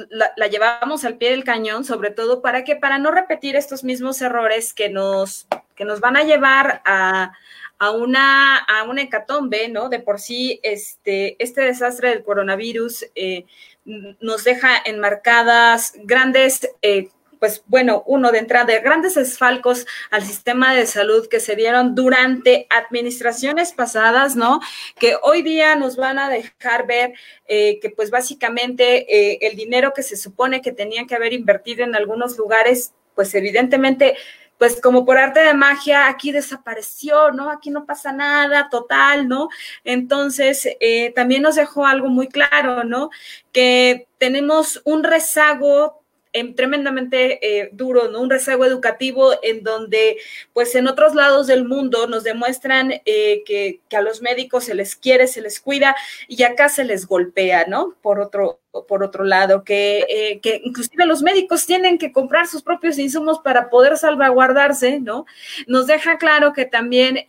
la, la llevamos al pie del cañón, sobre todo para que, para no repetir estos mismos errores que nos, que nos van a llevar a a una, a hecatombe, ¿no? De por sí, este, este desastre del coronavirus eh, nos deja enmarcadas grandes, eh, pues bueno, uno de entrada, grandes desfalcos al sistema de salud que se dieron durante administraciones pasadas, ¿no? Que hoy día nos van a dejar ver eh, que pues básicamente el dinero que se supone que tenían que haber invertido en algunos lugares, pues evidentemente pues como por arte de magia, aquí desapareció, ¿no? Aquí no pasa nada, total, ¿no? Entonces, eh, también nos dejó algo muy claro, ¿no? Que tenemos un rezago Em, tremendamente eh, duro, ¿no? Un rezago educativo en donde, pues en otros lados del mundo nos demuestran eh, que, a los médicos se les quiere, se les cuida y acá se les golpea, ¿no? Por otro, por otro lado, que, eh, que inclusive los médicos tienen que comprar sus propios insumos para poder salvaguardarse, ¿no? Nos deja claro que también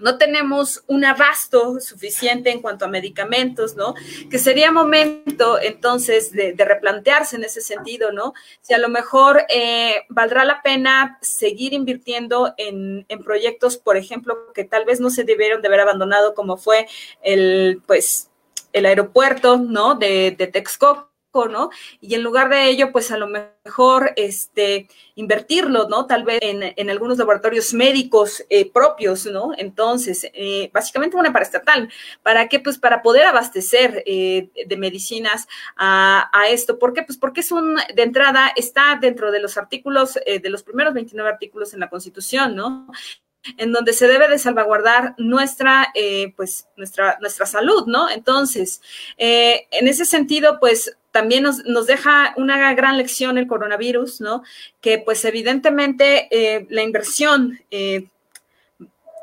no tenemos un abasto suficiente en cuanto a medicamentos, ¿no? Que sería momento entonces de, replantearse en ese sentido, ¿no? Si a lo mejor eh, valdrá la pena seguir invirtiendo en, proyectos, por ejemplo, que tal vez no se debieron de haber abandonado, como fue el, pues, el aeropuerto, ¿no? De, de Texcoco Y en lugar de ello, pues a lo mejor este, invertirlo, ¿no? Tal vez en, algunos laboratorios médicos eh, propios, ¿no? Entonces, eh, básicamente una paraestatal. ¿Para qué? Pues para poder abastecer eh, de medicinas a, a, esto. ¿Por qué? Pues porque es un, de entrada, está dentro de los artículos, de los primeros 29 artículos en la Constitución, ¿no? en donde se debe de salvaguardar nuestra, pues, nuestra, nuestra salud, ¿no? Entonces, en ese sentido, pues, también nos, nos, deja una gran lección el coronavirus, ¿no? Que pues evidentemente eh, la inversión eh,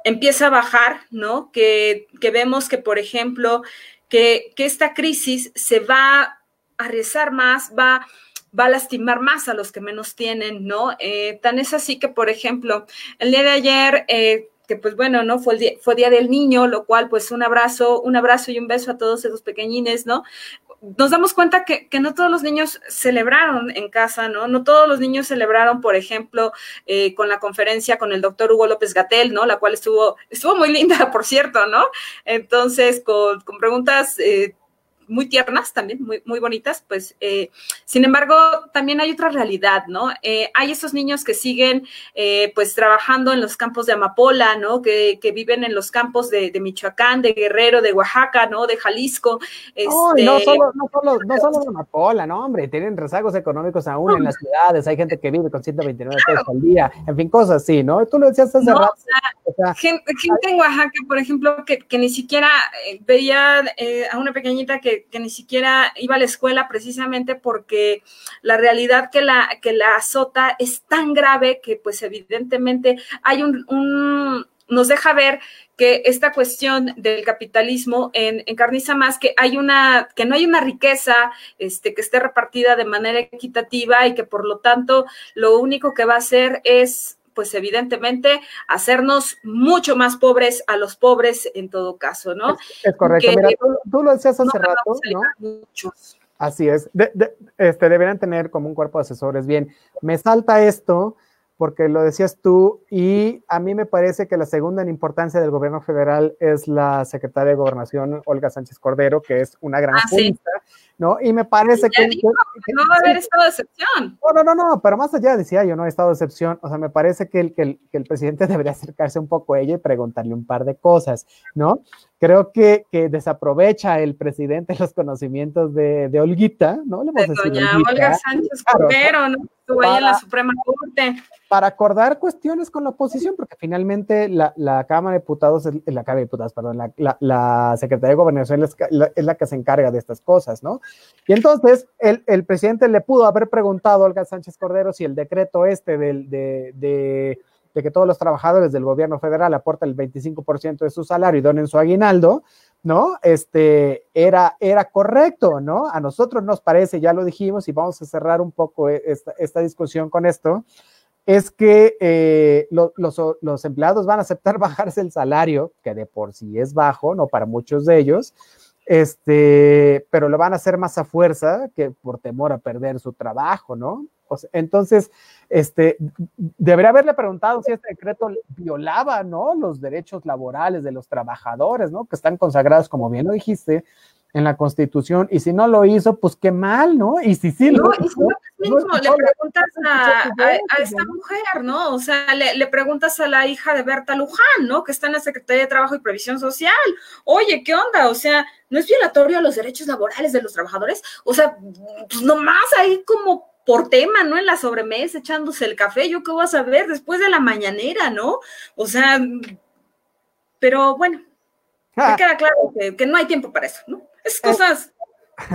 empieza a bajar, ¿no? Que, que, vemos que, por ejemplo, que, que esta crisis se va a arriesgar más, va, va a lastimar más a los que menos tienen, ¿no? Eh, tan es así que, por ejemplo, el día de ayer que pues bueno, ¿no? Fue el día, fue día del niño, lo cual pues un abrazo, un abrazo y un beso a todos esos pequeñines, ¿no? Nos damos cuenta que, no todos los niños celebraron en casa, ¿no? No todos los niños celebraron, por ejemplo, eh, con la conferencia con el doctor Hugo López Gatel, ¿no? La cual estuvo, estuvo muy linda, [laughs] por cierto, ¿no? Entonces, con, con preguntas eh, muy tiernas también, muy, muy bonitas, pues, eh, sin embargo, también hay otra realidad, ¿no? Eh, hay esos niños que siguen, eh, pues, trabajando en los campos de Amapola, ¿no? Que, que viven en los campos de, de, Michoacán, de Guerrero, de Oaxaca, ¿no? De Jalisco. no, no este, solo, no solo, no solo de Amapola, no, hombre, tienen rezagos económicos aún en las ciudades, hay gente que vive con 129 pesos al día, en fin, cosas así, ¿no? Tú lo decías hace rato. O sea, gente, en Oaxaca, por ejemplo, que, que ni siquiera veía a una pequeñita que que, ni siquiera iba a la escuela precisamente porque la realidad que la, que la azota es tan grave que pues evidentemente hay un, nos deja ver que esta cuestión del capitalismo en, encarniza más que hay una, que no hay una riqueza este, que esté repartida de manera equitativa y que por lo tanto lo único que va a hacer es pues evidentemente hacernos mucho más pobres a los pobres en todo caso, ¿no? Es, correcto. Mira, tú, lo decías hace rato, ¿no? Muchos. Así es. este, deberían tener como un cuerpo de asesores. Bien, me salta esto porque lo decías tú, y a mí me parece que la segunda en importancia del gobierno federal es la secretaria de Gobernación, Olga Sánchez Cordero, que es una gran ah, ¿no? Y me parece que, No va a haber estado de excepción. No, no, no, pero más allá decía yo, no he estado de excepción, o sea, me parece que el, que el, que el presidente [laughs] debería acercarse un poco a ella y preguntarle un par de cosas, ¿no? Creo que, que desaprovecha el presidente los conocimientos de, de Olguita, ¿no? Le de doña Olga Sánchez Cordero, ¿no? Estuvo ahí en la Suprema Corte para acordar cuestiones con la oposición, porque finalmente la, la Cámara de Diputados, la Cámara de Diputados, perdón, la, la, Secretaría de Gobernación es la, que se encarga de estas cosas, ¿no? Y entonces el, el, presidente le pudo haber preguntado a Olga Sánchez Cordero si el decreto este del, de, de de que todos los trabajadores del gobierno federal aporten el 25% de su salario y donen su aguinaldo, ¿no? Este, era, era correcto, ¿no? A nosotros nos parece, ya lo dijimos, y vamos a cerrar un poco esta, esta discusión con esto, es que eh, lo, los, los, empleados van a aceptar [laughs] bajarse el salario, que de por sí es bajo, ¿no? Para muchos de ellos, este, pero lo van a hacer más a fuerza que por temor a perder su trabajo, ¿no? O sea, entonces, este, debería haberle preguntado si este decreto violaba, ¿no? Los derechos laborales de los trabajadores, ¿no? Que están consagrados, como bien lo dijiste, en la Constitución, y si no lo hizo, pues qué mal, ¿no? Y si sí lo hizo, y si no, mismo, le preguntas a, a, esta mujer, ¿no? O sea, le, le, preguntas a la hija de Berta Luján, ¿no? Que está en la Secretaría de Trabajo y Previsión Social. Oye, ¿qué onda? O sea, ¿no es violatorio a los derechos laborales de los trabajadores? O sea, pues nomás ahí como por tema, ¿no? En la sobremesa, echándose el café, yo qué voy a saber después de la mañanera, ¿no? O sea, pero bueno, me ah. queda claro que, que no hay tiempo para eso, ¿no? Esas cosas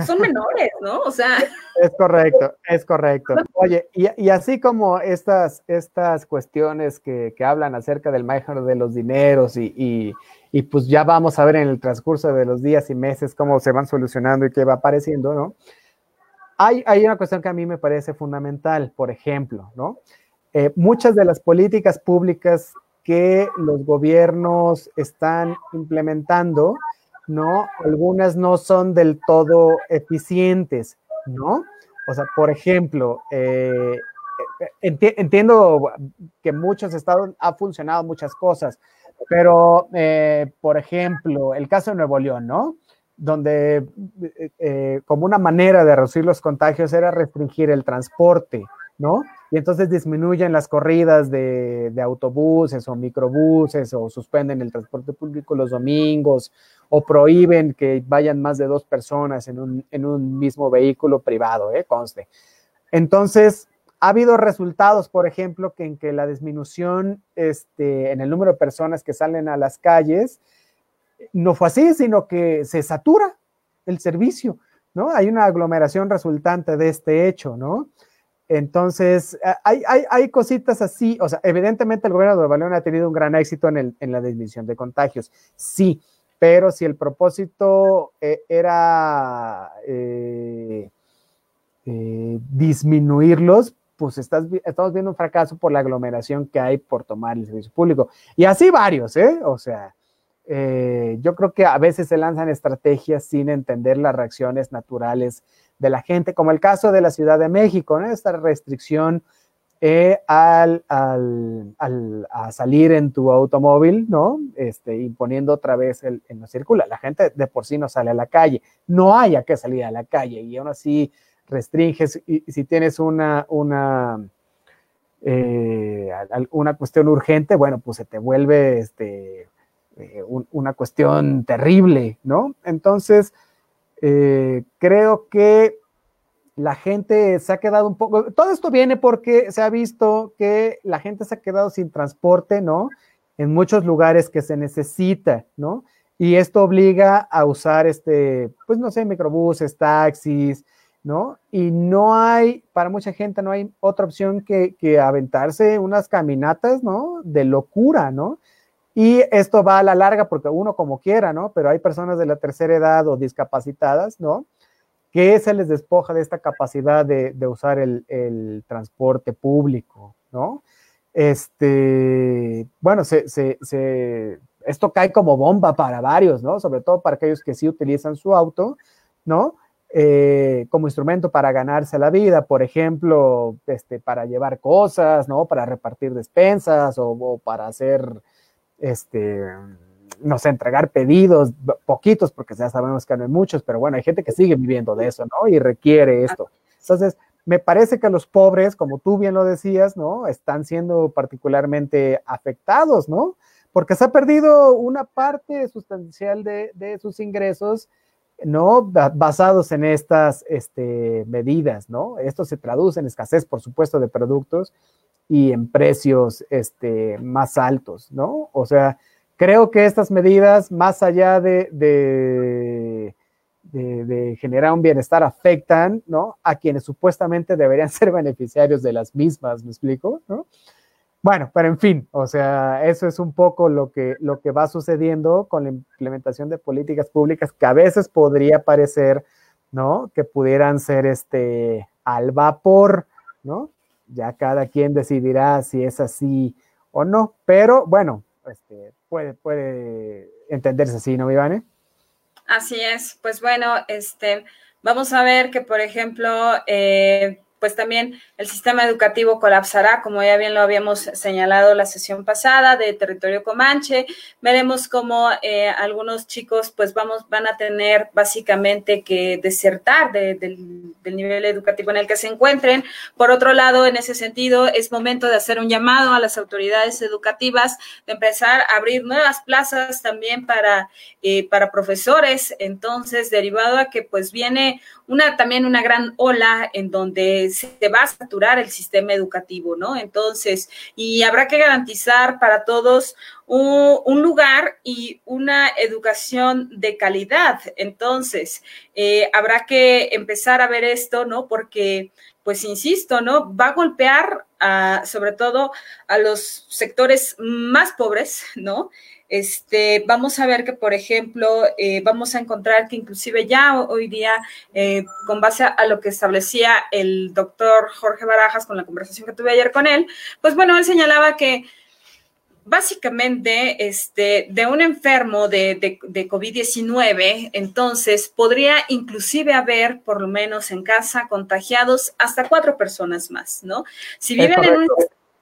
son menores, ¿no? O sea. Es correcto, es correcto. Oye, y, y así como estas, estas cuestiones que, que, hablan acerca del manejo de los dineros y, y, y, pues ya vamos a ver en el transcurso de los días y meses cómo se van solucionando y qué va apareciendo, ¿no? Hay, una cuestión que a mí me parece fundamental, por ejemplo, ¿no? Eh, muchas de las políticas públicas que los gobiernos están implementando, ¿no? Algunas no son del todo eficientes, ¿no? O sea, por ejemplo, eh, enti entiendo que muchos estados ha funcionado muchas cosas, pero, eh, por ejemplo, el caso de Nuevo León, ¿no? Donde eh, como una manera de reducir los contagios era restringir el transporte, ¿no? Y entonces disminuyen las corridas de, de, autobuses o microbuses o suspenden el transporte público los domingos o prohíben que vayan más de dos personas en un, en un mismo vehículo privado, ¿eh? conste. Entonces, ha habido resultados, por ejemplo, que en que la disminución este, en el número de personas que salen a las calles no fue así, sino que se satura el servicio, ¿no? Hay una aglomeración resultante de este hecho, ¿no? Entonces, hay, hay, hay, cositas así, o sea, evidentemente el gobierno de Nueva León ha tenido un gran éxito en, el, en la disminución de contagios, sí, pero si el propósito eh, era eh, eh, disminuirlos, pues estás, estamos viendo un fracaso por la aglomeración que hay por tomar el servicio público. Y así varios, ¿eh? O sea, eh, yo creo que a veces se lanzan estrategias sin entender las reacciones naturales de la gente, como el caso de la Ciudad de México, ¿no? Esta restricción eh, al, al, al, a salir en tu automóvil, ¿no? Este, imponiendo otra vez el, no circula. La gente de por sí no sale a la calle, no haya que salir a la calle y aún así restringes y, y si tienes una, una, eh, una cuestión urgente, bueno, pues se te vuelve este, eh, un, una cuestión terrible, ¿no? Entonces, eh, creo que la gente se ha quedado un poco, todo esto viene porque se ha visto que la gente se ha quedado sin transporte, ¿no? En muchos lugares que se necesita, ¿no? Y esto obliga a usar este, pues no sé, microbuses, taxis, ¿no? Y no hay, para mucha gente no hay otra opción que, que aventarse unas caminatas, ¿no? De locura, ¿no? Y esto va a la larga porque uno como quiera, ¿no? Pero hay personas de la tercera edad o discapacitadas, ¿no? Que se les despoja de esta capacidad de, usar el, transporte público, ¿no? Este, bueno, se, se, se, esto cae como bomba para varios, ¿no? Sobre todo para aquellos que sí utilizan su auto, ¿no? Eh, como instrumento para ganarse la vida, por ejemplo, este, para llevar cosas, ¿no? Para repartir despensas o para hacer este, no sé, entregar pedidos, poquitos, porque ya sabemos que no hay muchos, pero bueno, hay gente que sigue viviendo de eso, ¿no? Y requiere esto. Entonces, me parece que los pobres, como tú bien lo decías, ¿no? Están siendo particularmente afectados, ¿no? Porque se ha perdido una parte sustancial de, de sus ingresos, ¿no? Basados en estas este, medidas, ¿no? Esto se traduce en escasez, por supuesto, de productos y en precios este, más altos, ¿no? O sea, creo que estas medidas, más allá de, de, generar un bienestar, afectan, ¿no? A quienes supuestamente deberían ser beneficiarios de las mismas, ¿me explico? ¿no? Bueno, pero en fin, o sea, eso es un poco lo que, lo que va sucediendo con la implementación de políticas públicas que a veces podría parecer, ¿no? Que pudieran ser este al vapor, ¿no? Ya cada quien decidirá si es así o no, pero bueno, este, puede, puede entenderse así, ¿no, Ivane? Así es, pues bueno, este, vamos a ver que, por ejemplo, eh, pues también el sistema educativo colapsará, como ya bien lo habíamos señalado la sesión pasada de territorio comanche. Veremos cómo eh, algunos chicos pues vamos, van a tener básicamente que desertar del, nivel educativo en el que se encuentren. Por otro lado, en ese sentido, es momento de hacer un llamado a las autoridades educativas, de empezar a abrir nuevas plazas también para, eh, para profesores. Entonces, derivado a que pues viene una, también una gran ola en donde se va a saturar el sistema educativo, ¿no? Entonces, y habrá que garantizar para todos un, lugar y una educación de calidad. Entonces, eh, habrá que empezar a ver esto, ¿no? Porque, pues, insisto, ¿no? Va a golpear sobre todo a los sectores más pobres, ¿no? Este, vamos a ver que, por ejemplo, eh, vamos a encontrar que inclusive ya hoy día, eh, con base a, lo que establecía el doctor Jorge Barajas con la conversación que tuve ayer con él, pues bueno, él señalaba que básicamente este, de un enfermo de, de, COVID-19, entonces podría inclusive haber, por lo menos en casa, contagiados hasta cuatro personas más, ¿no? Si viven en un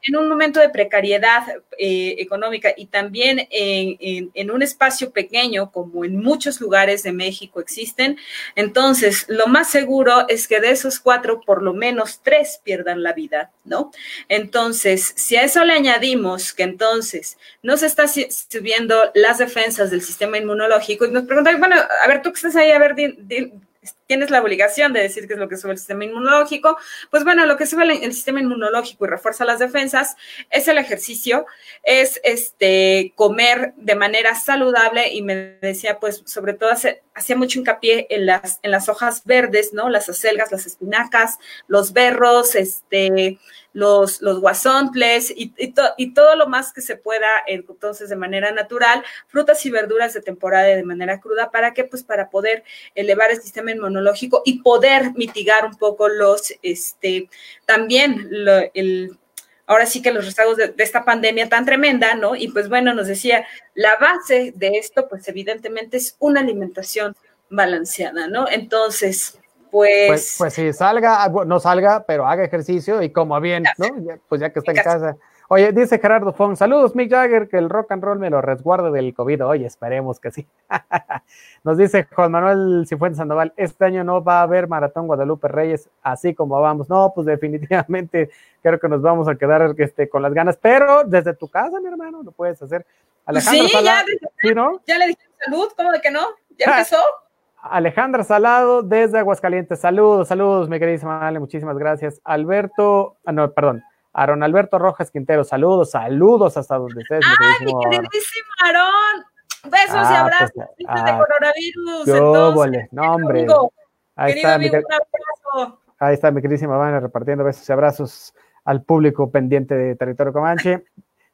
en un momento de precariedad eh, económica y también en, un espacio pequeño, como en muchos lugares de México existen, entonces lo más seguro es que de esos cuatro, por lo menos tres pierdan la vida, ¿no? Entonces, si a eso le añadimos que entonces no se está subiendo las defensas del sistema inmunológico, y nos preguntan, bueno, a ver, tú que estás ahí, a ver, tienes la obligación de decir qué es lo que sube el sistema inmunológico. Pues bueno, lo que sube el, sistema inmunológico y refuerza las defensas es el ejercicio, es este comer de manera saludable y me decía, pues sobre todo hacía mucho hincapié en las, en las hojas verdes, ¿no? Las acelgas, las espinacas, los berros, este, los, los guasontles y, y, todo lo más que se pueda, entonces, de manera natural, frutas y verduras de temporada de manera cruda, ¿para qué? Pues para poder elevar el sistema inmunológico y poder mitigar un poco los, este, también el, ahora sí que los rezagos de, esta pandemia tan tremenda, ¿no? Y pues bueno, nos decía, la base de esto, pues evidentemente es una alimentación balanceada, ¿no? Entonces, pues, pues... Pues, si salga, no salga, pero haga ejercicio y como bien, ¿no? pues ya que está en casa. Oye, dice Gerardo Fong, saludos Mick Jagger, que el rock and roll me lo resguarde del COVID. Oye, esperemos que sí. [laughs] Nos dice Juan Manuel Cifuentes Sandoval, este año no va a haber Maratón Guadalupe Reyes, así como vamos. No, pues definitivamente creo que nos vamos a quedar este, con las ganas, pero desde tu casa, mi hermano, lo puedes hacer. Alejandro sí, ya, ¿sí, no? ya le dije salud, ¿cómo de que no? ¿Ya empezó? [laughs] Alejandra Salado desde Aguascalientes. Saludos, saludos, mi queridísima Ale, muchísimas gracias. Alberto, ah, no, perdón, Aaron Alberto Rojas Quintero, saludos, saludos hasta donde estés. ¡Ay, mi queridísimo Aarón! Besos y ah, pues, abrazos de ah, coronavirus. Entonces, no, hombre. Ahí está, mi, ahí está mi queridísima Vane repartiendo besos y abrazos al público pendiente de Territorio Comanche.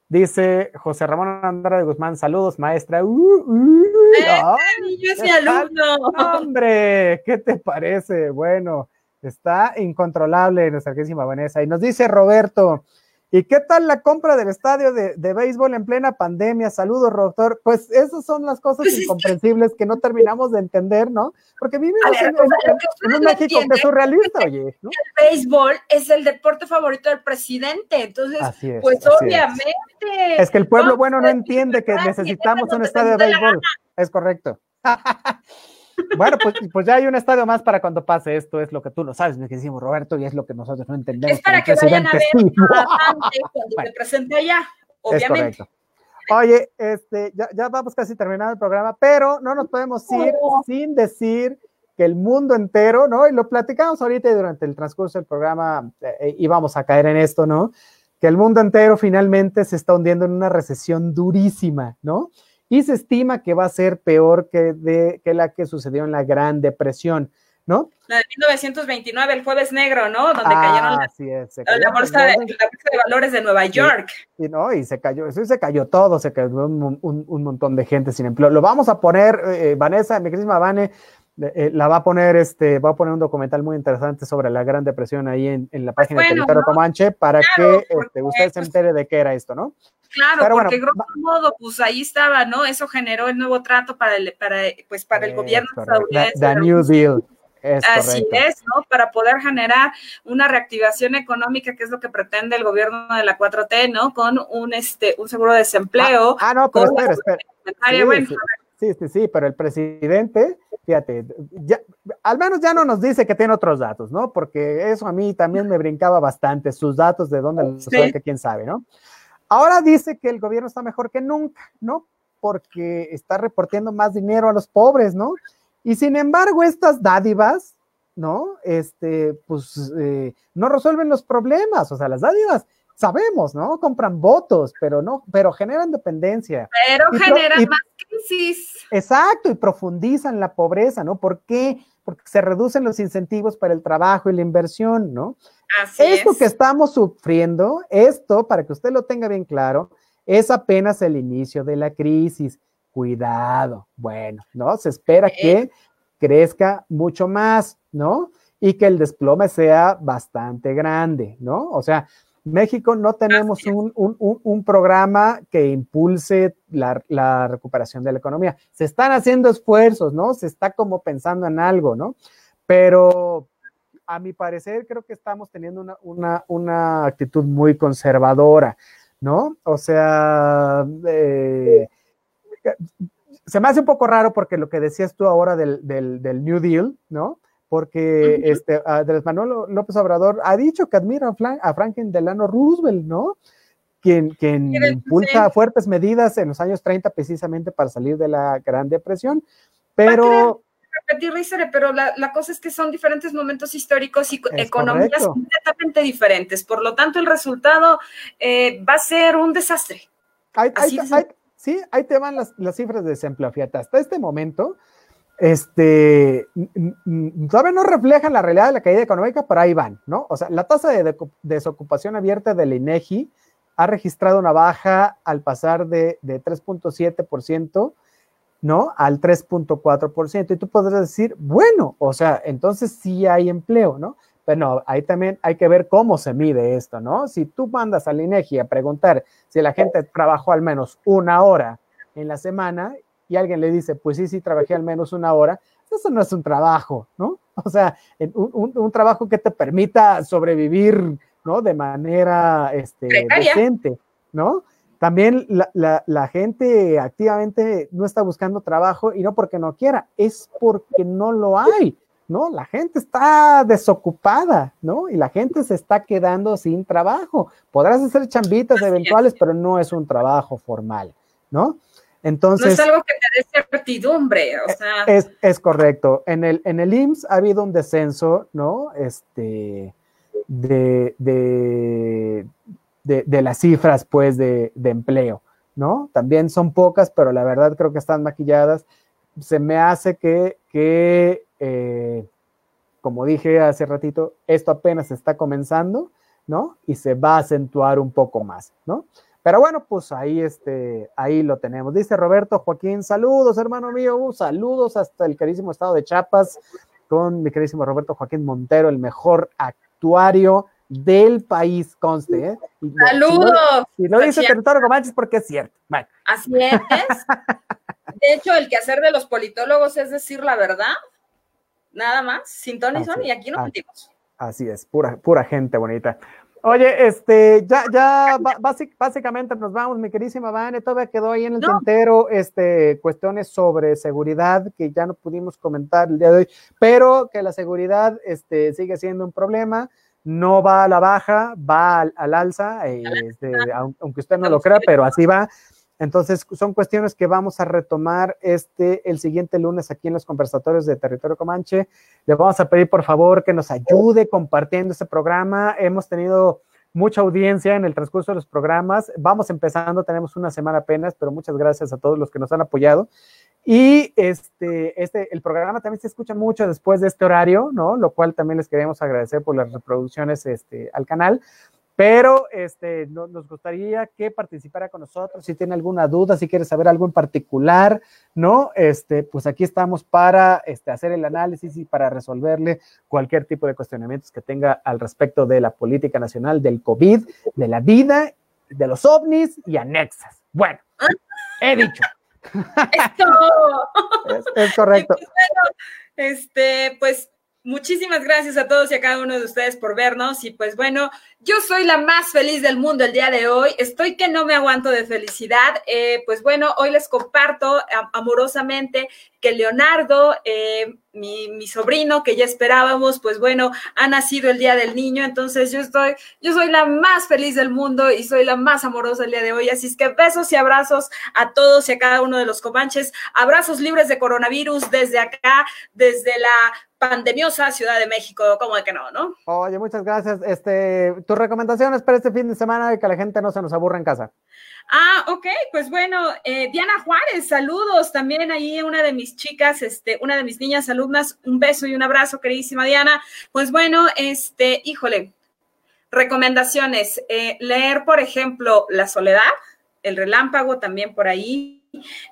Dice José Ramón Andrade Guzmán, saludos, maestra. Uh, uh, eh, yo soy alumno. Hombre, ¿qué te parece? Bueno, está incontrolable nuestra querísima Vanessa. Y nos dice Roberto, ¿Y qué tal la compra del estadio de, béisbol en plena pandemia? Saludos, doctor. Pues esas son las cosas pues incomprensibles que no terminamos de entender, ¿no? Porque vivimos en, un México que es surrealista, oye. ¿no? El béisbol es el deporte favorito del presidente, entonces, pues obviamente. Es. que el pueblo bueno no entiende que necesitamos un estadio de béisbol. Es correcto. [laughs] Bueno, pues, pues ya hay un estadio más para cuando pase esto, es lo que tú lo sabes, me decimos Roberto, y es lo que nosotros no entendemos. Es para que vayan a ver cuando [laughs] se presente allá, obviamente. Oye, este, ya, ya, vamos casi terminando el programa, pero no nos podemos ir sin decir que el mundo entero, ¿no? Y lo platicamos ahorita y durante el transcurso del programa eh, íbamos a caer en esto, ¿no? Que el mundo entero finalmente se está hundiendo en una recesión durísima, ¿no? Y se estima que va a ser peor que, de, que la que sucedió en la Gran Depresión. ¿no? La de 1929, el jueves negro, ¿no? Donde ah, cayeron la, así es, la, bolsa de, la bolsa de valores de Nueva York. Y, no, y se cayó, eso se cayó todo, se cayó un, un, montón de gente sin empleo. Lo vamos a poner, eh, Vanessa, mi querida Vane, eh, la va a poner, este, va a poner un documental muy interesante sobre la Gran Depresión ahí en, en la pues página de Territorio Comanche para que este, usted se entere de qué era esto, ¿no? Claro, porque grosso modo, pues ahí estaba, ¿no? Eso generó el nuevo trato para el, para, pues, para el gobierno estadounidense. The, New Deal. Así es, ¿no? Para poder generar una reactivación económica, que es lo que pretende el gobierno de la 4T, ¿no? Con un este un seguro de desempleo. Ah, ah no, pero espera, espera. Sí, sí, sí, pero el presidente, fíjate, ya, al menos ya no nos dice que tiene otros datos, ¿no? Porque eso a mí también me brincaba bastante, sus datos de dónde los sí. que quién sabe, ¿no? Ahora dice que el gobierno está mejor que nunca, ¿no? Porque está reportando más dinero a los pobres, ¿no? Y sin embargo, estas dádivas, ¿no? Este, pues eh, no resuelven los problemas, o sea, las dádivas sabemos, ¿no? Compran votos, pero no, pero generan dependencia. Pero generan más crisis. Exacto, y profundizan la pobreza, ¿no? ¿Por qué? Porque se reducen los incentivos para el trabajo y la inversión, ¿no? Así esto que estamos sufriendo, esto, para que usted lo tenga bien claro, es apenas el inicio de la crisis. Cuidado, bueno, ¿no? Se espera que crezca mucho más, ¿no? Y que el desplome sea bastante grande, ¿no? O sea, México no tenemos un, programa que impulse la, recuperación de la economía. Se están haciendo esfuerzos, ¿no? Se está como pensando en algo, ¿no? Pero a mi parecer creo que estamos teniendo una, actitud muy conservadora, ¿no? O sea, eh, se me hace un poco raro porque lo que decías tú ahora del, del New Deal, ¿no? Porque este, Andrés Manuel López Obrador ha dicho que admira a, Franklin Delano Roosevelt, ¿no? Quien, quien impulsa fuertes medidas en los años 30 precisamente para salir de la Gran Depresión, pero... Repetir, pero la, la, cosa es que son diferentes momentos históricos y economías completamente diferentes. Por lo tanto, el resultado eh, va a ser un desastre. sí, ahí te van las, las cifras de desempleo. Fíjate, hasta este momento, este, todavía no reflejan la realidad de la caída económica, pero ahí van, ¿no? O sea, la tasa de desocupación abierta del INEGI ha registrado una baja al pasar de, de 3.7%, ¿no? Al 3.4%. Y tú podrás decir, bueno, o sea, entonces sí hay empleo, ¿no? Pero no, ahí también hay que ver cómo se mide esto, ¿no? Si tú mandas al INEGI a preguntar si la gente trabajó al menos una hora en la semana y alguien le dice, pues sí, sí, trabajé al menos una hora, eso no es un trabajo, ¿no? [laughs] O sea, un, trabajo que te permita sobrevivir, ¿no? De manera este, decente, ¿no? También la, la, gente activamente no está buscando trabajo y no porque no quiera, es porque no lo hay, ¿no? La gente está desocupada, ¿no? Y la gente se está quedando sin trabajo. Podrás hacer chambitas eventuales, pero no es un trabajo formal, ¿no? Entonces, no es algo que te dé certidumbre, o sea. Es, correcto. En el, en el IMSS ha habido un descenso, ¿no? Este, de, de, las cifras, pues, de, empleo, ¿no? También son pocas, pero la verdad creo que están maquilladas. Se me hace que, que eh, como dije hace ratito, esto apenas está comenzando, ¿no? Y se va a acentuar un poco más, ¿no? Pero bueno, pues ahí, este, ahí lo tenemos. Dice Roberto Joaquín, saludos, hermano mío, uh, saludos hasta el carísimo estado de Chiapas con mi queridísimo Roberto Joaquín Montero, el mejor actuario del país, conste. ¿eh? saludos. Si no, dice territorio Comanche es porque es cierto. Así es. [laughs] De hecho, el quehacer de los politólogos es decir la verdad, nada más, sin ton y son, y aquí no mentimos. Así es, pura, pura gente bonita. Oye, este, ya, ya, básicamente nos vamos, mi querísima Vane, todavía quedó ahí en el tintero, este, cuestiones sobre seguridad que ya no pudimos comentar el día de hoy, pero que la seguridad, este, sigue siendo un problema, no va a la baja, va al, alza, este, aunque usted no lo crea, pero así va. Entonces, son cuestiones que vamos a retomar este, el siguiente lunes aquí en los conversatorios de Territorio Comanche. Le vamos a pedir, por favor, que nos ayude compartiendo este programa. Hemos tenido mucha audiencia en el transcurso de los programas. Vamos empezando, tenemos una semana apenas, pero muchas gracias a todos los que nos han apoyado. Y este, este, el programa también se escucha mucho después de este horario, ¿no? Lo cual también les queremos agradecer por las reproducciones este, al canal. Pero este, no, nos gustaría que participara con nosotros. Si tiene alguna duda, si quiere saber algo en particular, ¿no? Este, pues aquí estamos para este, hacer el análisis y para resolverle cualquier tipo de cuestionamientos que tenga al respecto de la política nacional, del COVID, de la vida, de los ovnis y anexas. Bueno, he dicho. [laughs] es, es, correcto. [laughs] Bueno, este, pues Muchísimas gracias a todos y a cada uno de ustedes por vernos. Y pues bueno, yo soy la más feliz del mundo el día de hoy. Estoy que no me aguanto de felicidad. Eh, pues bueno, hoy les comparto amorosamente que Leonardo, eh, mi, mi, sobrino que ya esperábamos, pues bueno, ha nacido el día del niño. Entonces yo estoy, yo soy la más feliz del mundo y soy la más amorosa el día de hoy. Así es que besos y abrazos a todos y a cada uno de los comanches. Abrazos libres de coronavirus desde acá, desde la pandemiosa Ciudad de México, ¿cómo de que no, no? Oye, muchas gracias. Este, tus recomendaciones para este fin de semana y que la gente no se nos aburra en casa. Ah, ok, pues bueno, eh, Diana Juárez, saludos también ahí una de mis chicas, este, una de mis niñas alumnas, un beso y un abrazo, queridísima Diana. Pues bueno, este, híjole, recomendaciones, eh, leer, por ejemplo, La Soledad, El Relámpago, también por ahí,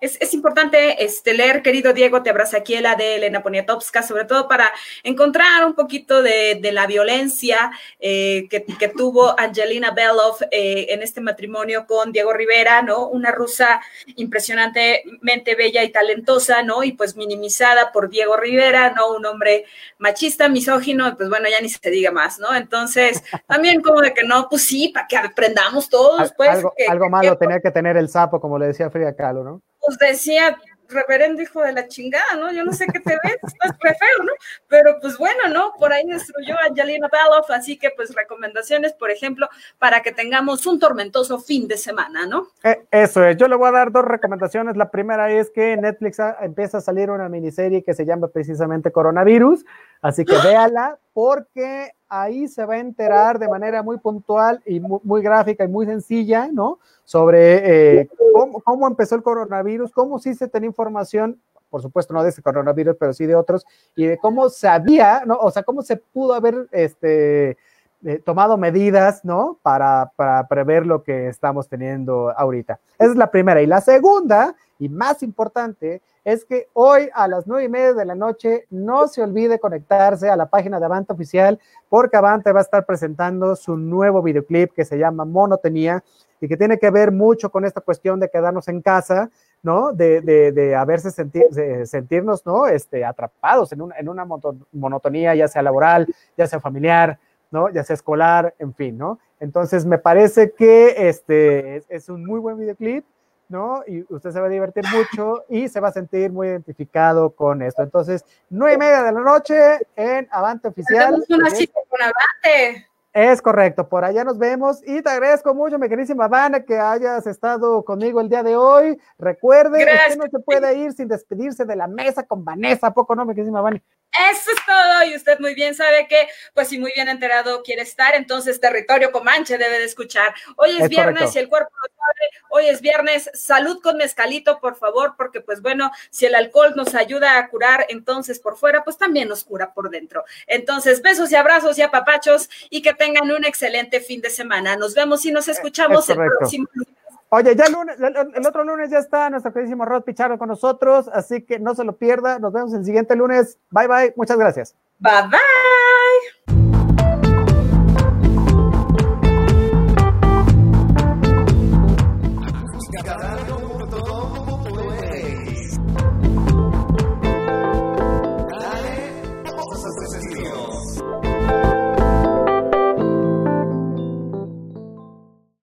es, es, importante este, leer, querido Diego, te abraza aquí la de Elena Poniatowska, sobre todo para encontrar un poquito de, de la violencia eh, que, que, tuvo Angelina Belov eh, en este matrimonio con Diego Rivera, ¿no? Una rusa impresionantemente bella y talentosa, ¿no? Y pues minimizada por Diego Rivera, ¿no? Un hombre machista, misógino, pues bueno, ya ni se diga más, ¿no? Entonces, también como de que no, pues sí, para que aprendamos todos, pues. Algo, que, algo malo que, tenía que tener el sapo, como le decía Frida Kahlo, ¿no? Pues decía, reverendo hijo de la chingada, ¿no? Yo no sé qué te ves, estás re feo, ¿no? Pero pues bueno, ¿no? Por ahí destruyó a Angelina Baloff, así que pues recomendaciones, por ejemplo, para que tengamos un tormentoso fin de semana, ¿no? Eh, eso es, yo le voy a dar dos recomendaciones. La primera es que Netflix empieza a salir una miniserie que se llama precisamente Coronavirus, así que véala porque ahí se va a enterar de manera muy puntual y muy, gráfica y muy sencilla, ¿no? Sobre eh, cómo, cómo, empezó el coronavirus, cómo sí se tenía información, por supuesto no de ese coronavirus, pero sí de otros, y de cómo sabía, ¿no? O sea, cómo se pudo haber este, eh, tomado medidas, ¿no? Para, para prever lo que estamos teniendo ahorita. Esa es la primera. Y la segunda, y más importante, es que hoy a las nueve y media de la noche no se olvide conectarse a la página de Avante Oficial porque Avante va a estar presentando su nuevo videoclip que se llama Monotonía y que tiene que ver mucho con esta cuestión de quedarnos en casa, ¿no? De, de, de haberse sentir, sentirnos, ¿no? Este, atrapados en, un, en una monotonía, ya sea laboral, ya sea familiar, ¿no? Ya sea escolar, en fin, ¿no? Entonces me parece que este es, es un muy buen videoclip ¿no? Y usted se va a divertir mucho y se va a sentir muy identificado con esto. Entonces, nueve y media de la noche en Avante Oficial. Una cita con Avante. Es correcto, por allá nos vemos y te agradezco mucho, mi queridísima Vanna, que hayas estado conmigo el día de hoy. Recuerde, usted no se puede ir sin despedirse de la mesa con Vanessa, ¿a poco no, mi queridísima? Eso es todo, y usted muy bien sabe que, pues si muy bien enterado quiere estar, entonces territorio Comanche debe de escuchar. Hoy es, es viernes correcto. y el cuerpo lo sabe, hoy es viernes, salud con mezcalito, por favor, porque pues bueno, si el alcohol nos ayuda a curar, entonces por fuera, pues también nos cura por dentro. Entonces, besos y abrazos y apapachos, y que tengan un excelente fin de semana. Nos vemos y nos escuchamos el próximo lunes. Oye, ya el, lunes, el, otro lunes ya está nuestro queridísimo Rod Pichardo con nosotros, así que no se lo pierda. Nos vemos el siguiente lunes. Bye bye, muchas gracias. Bye bye.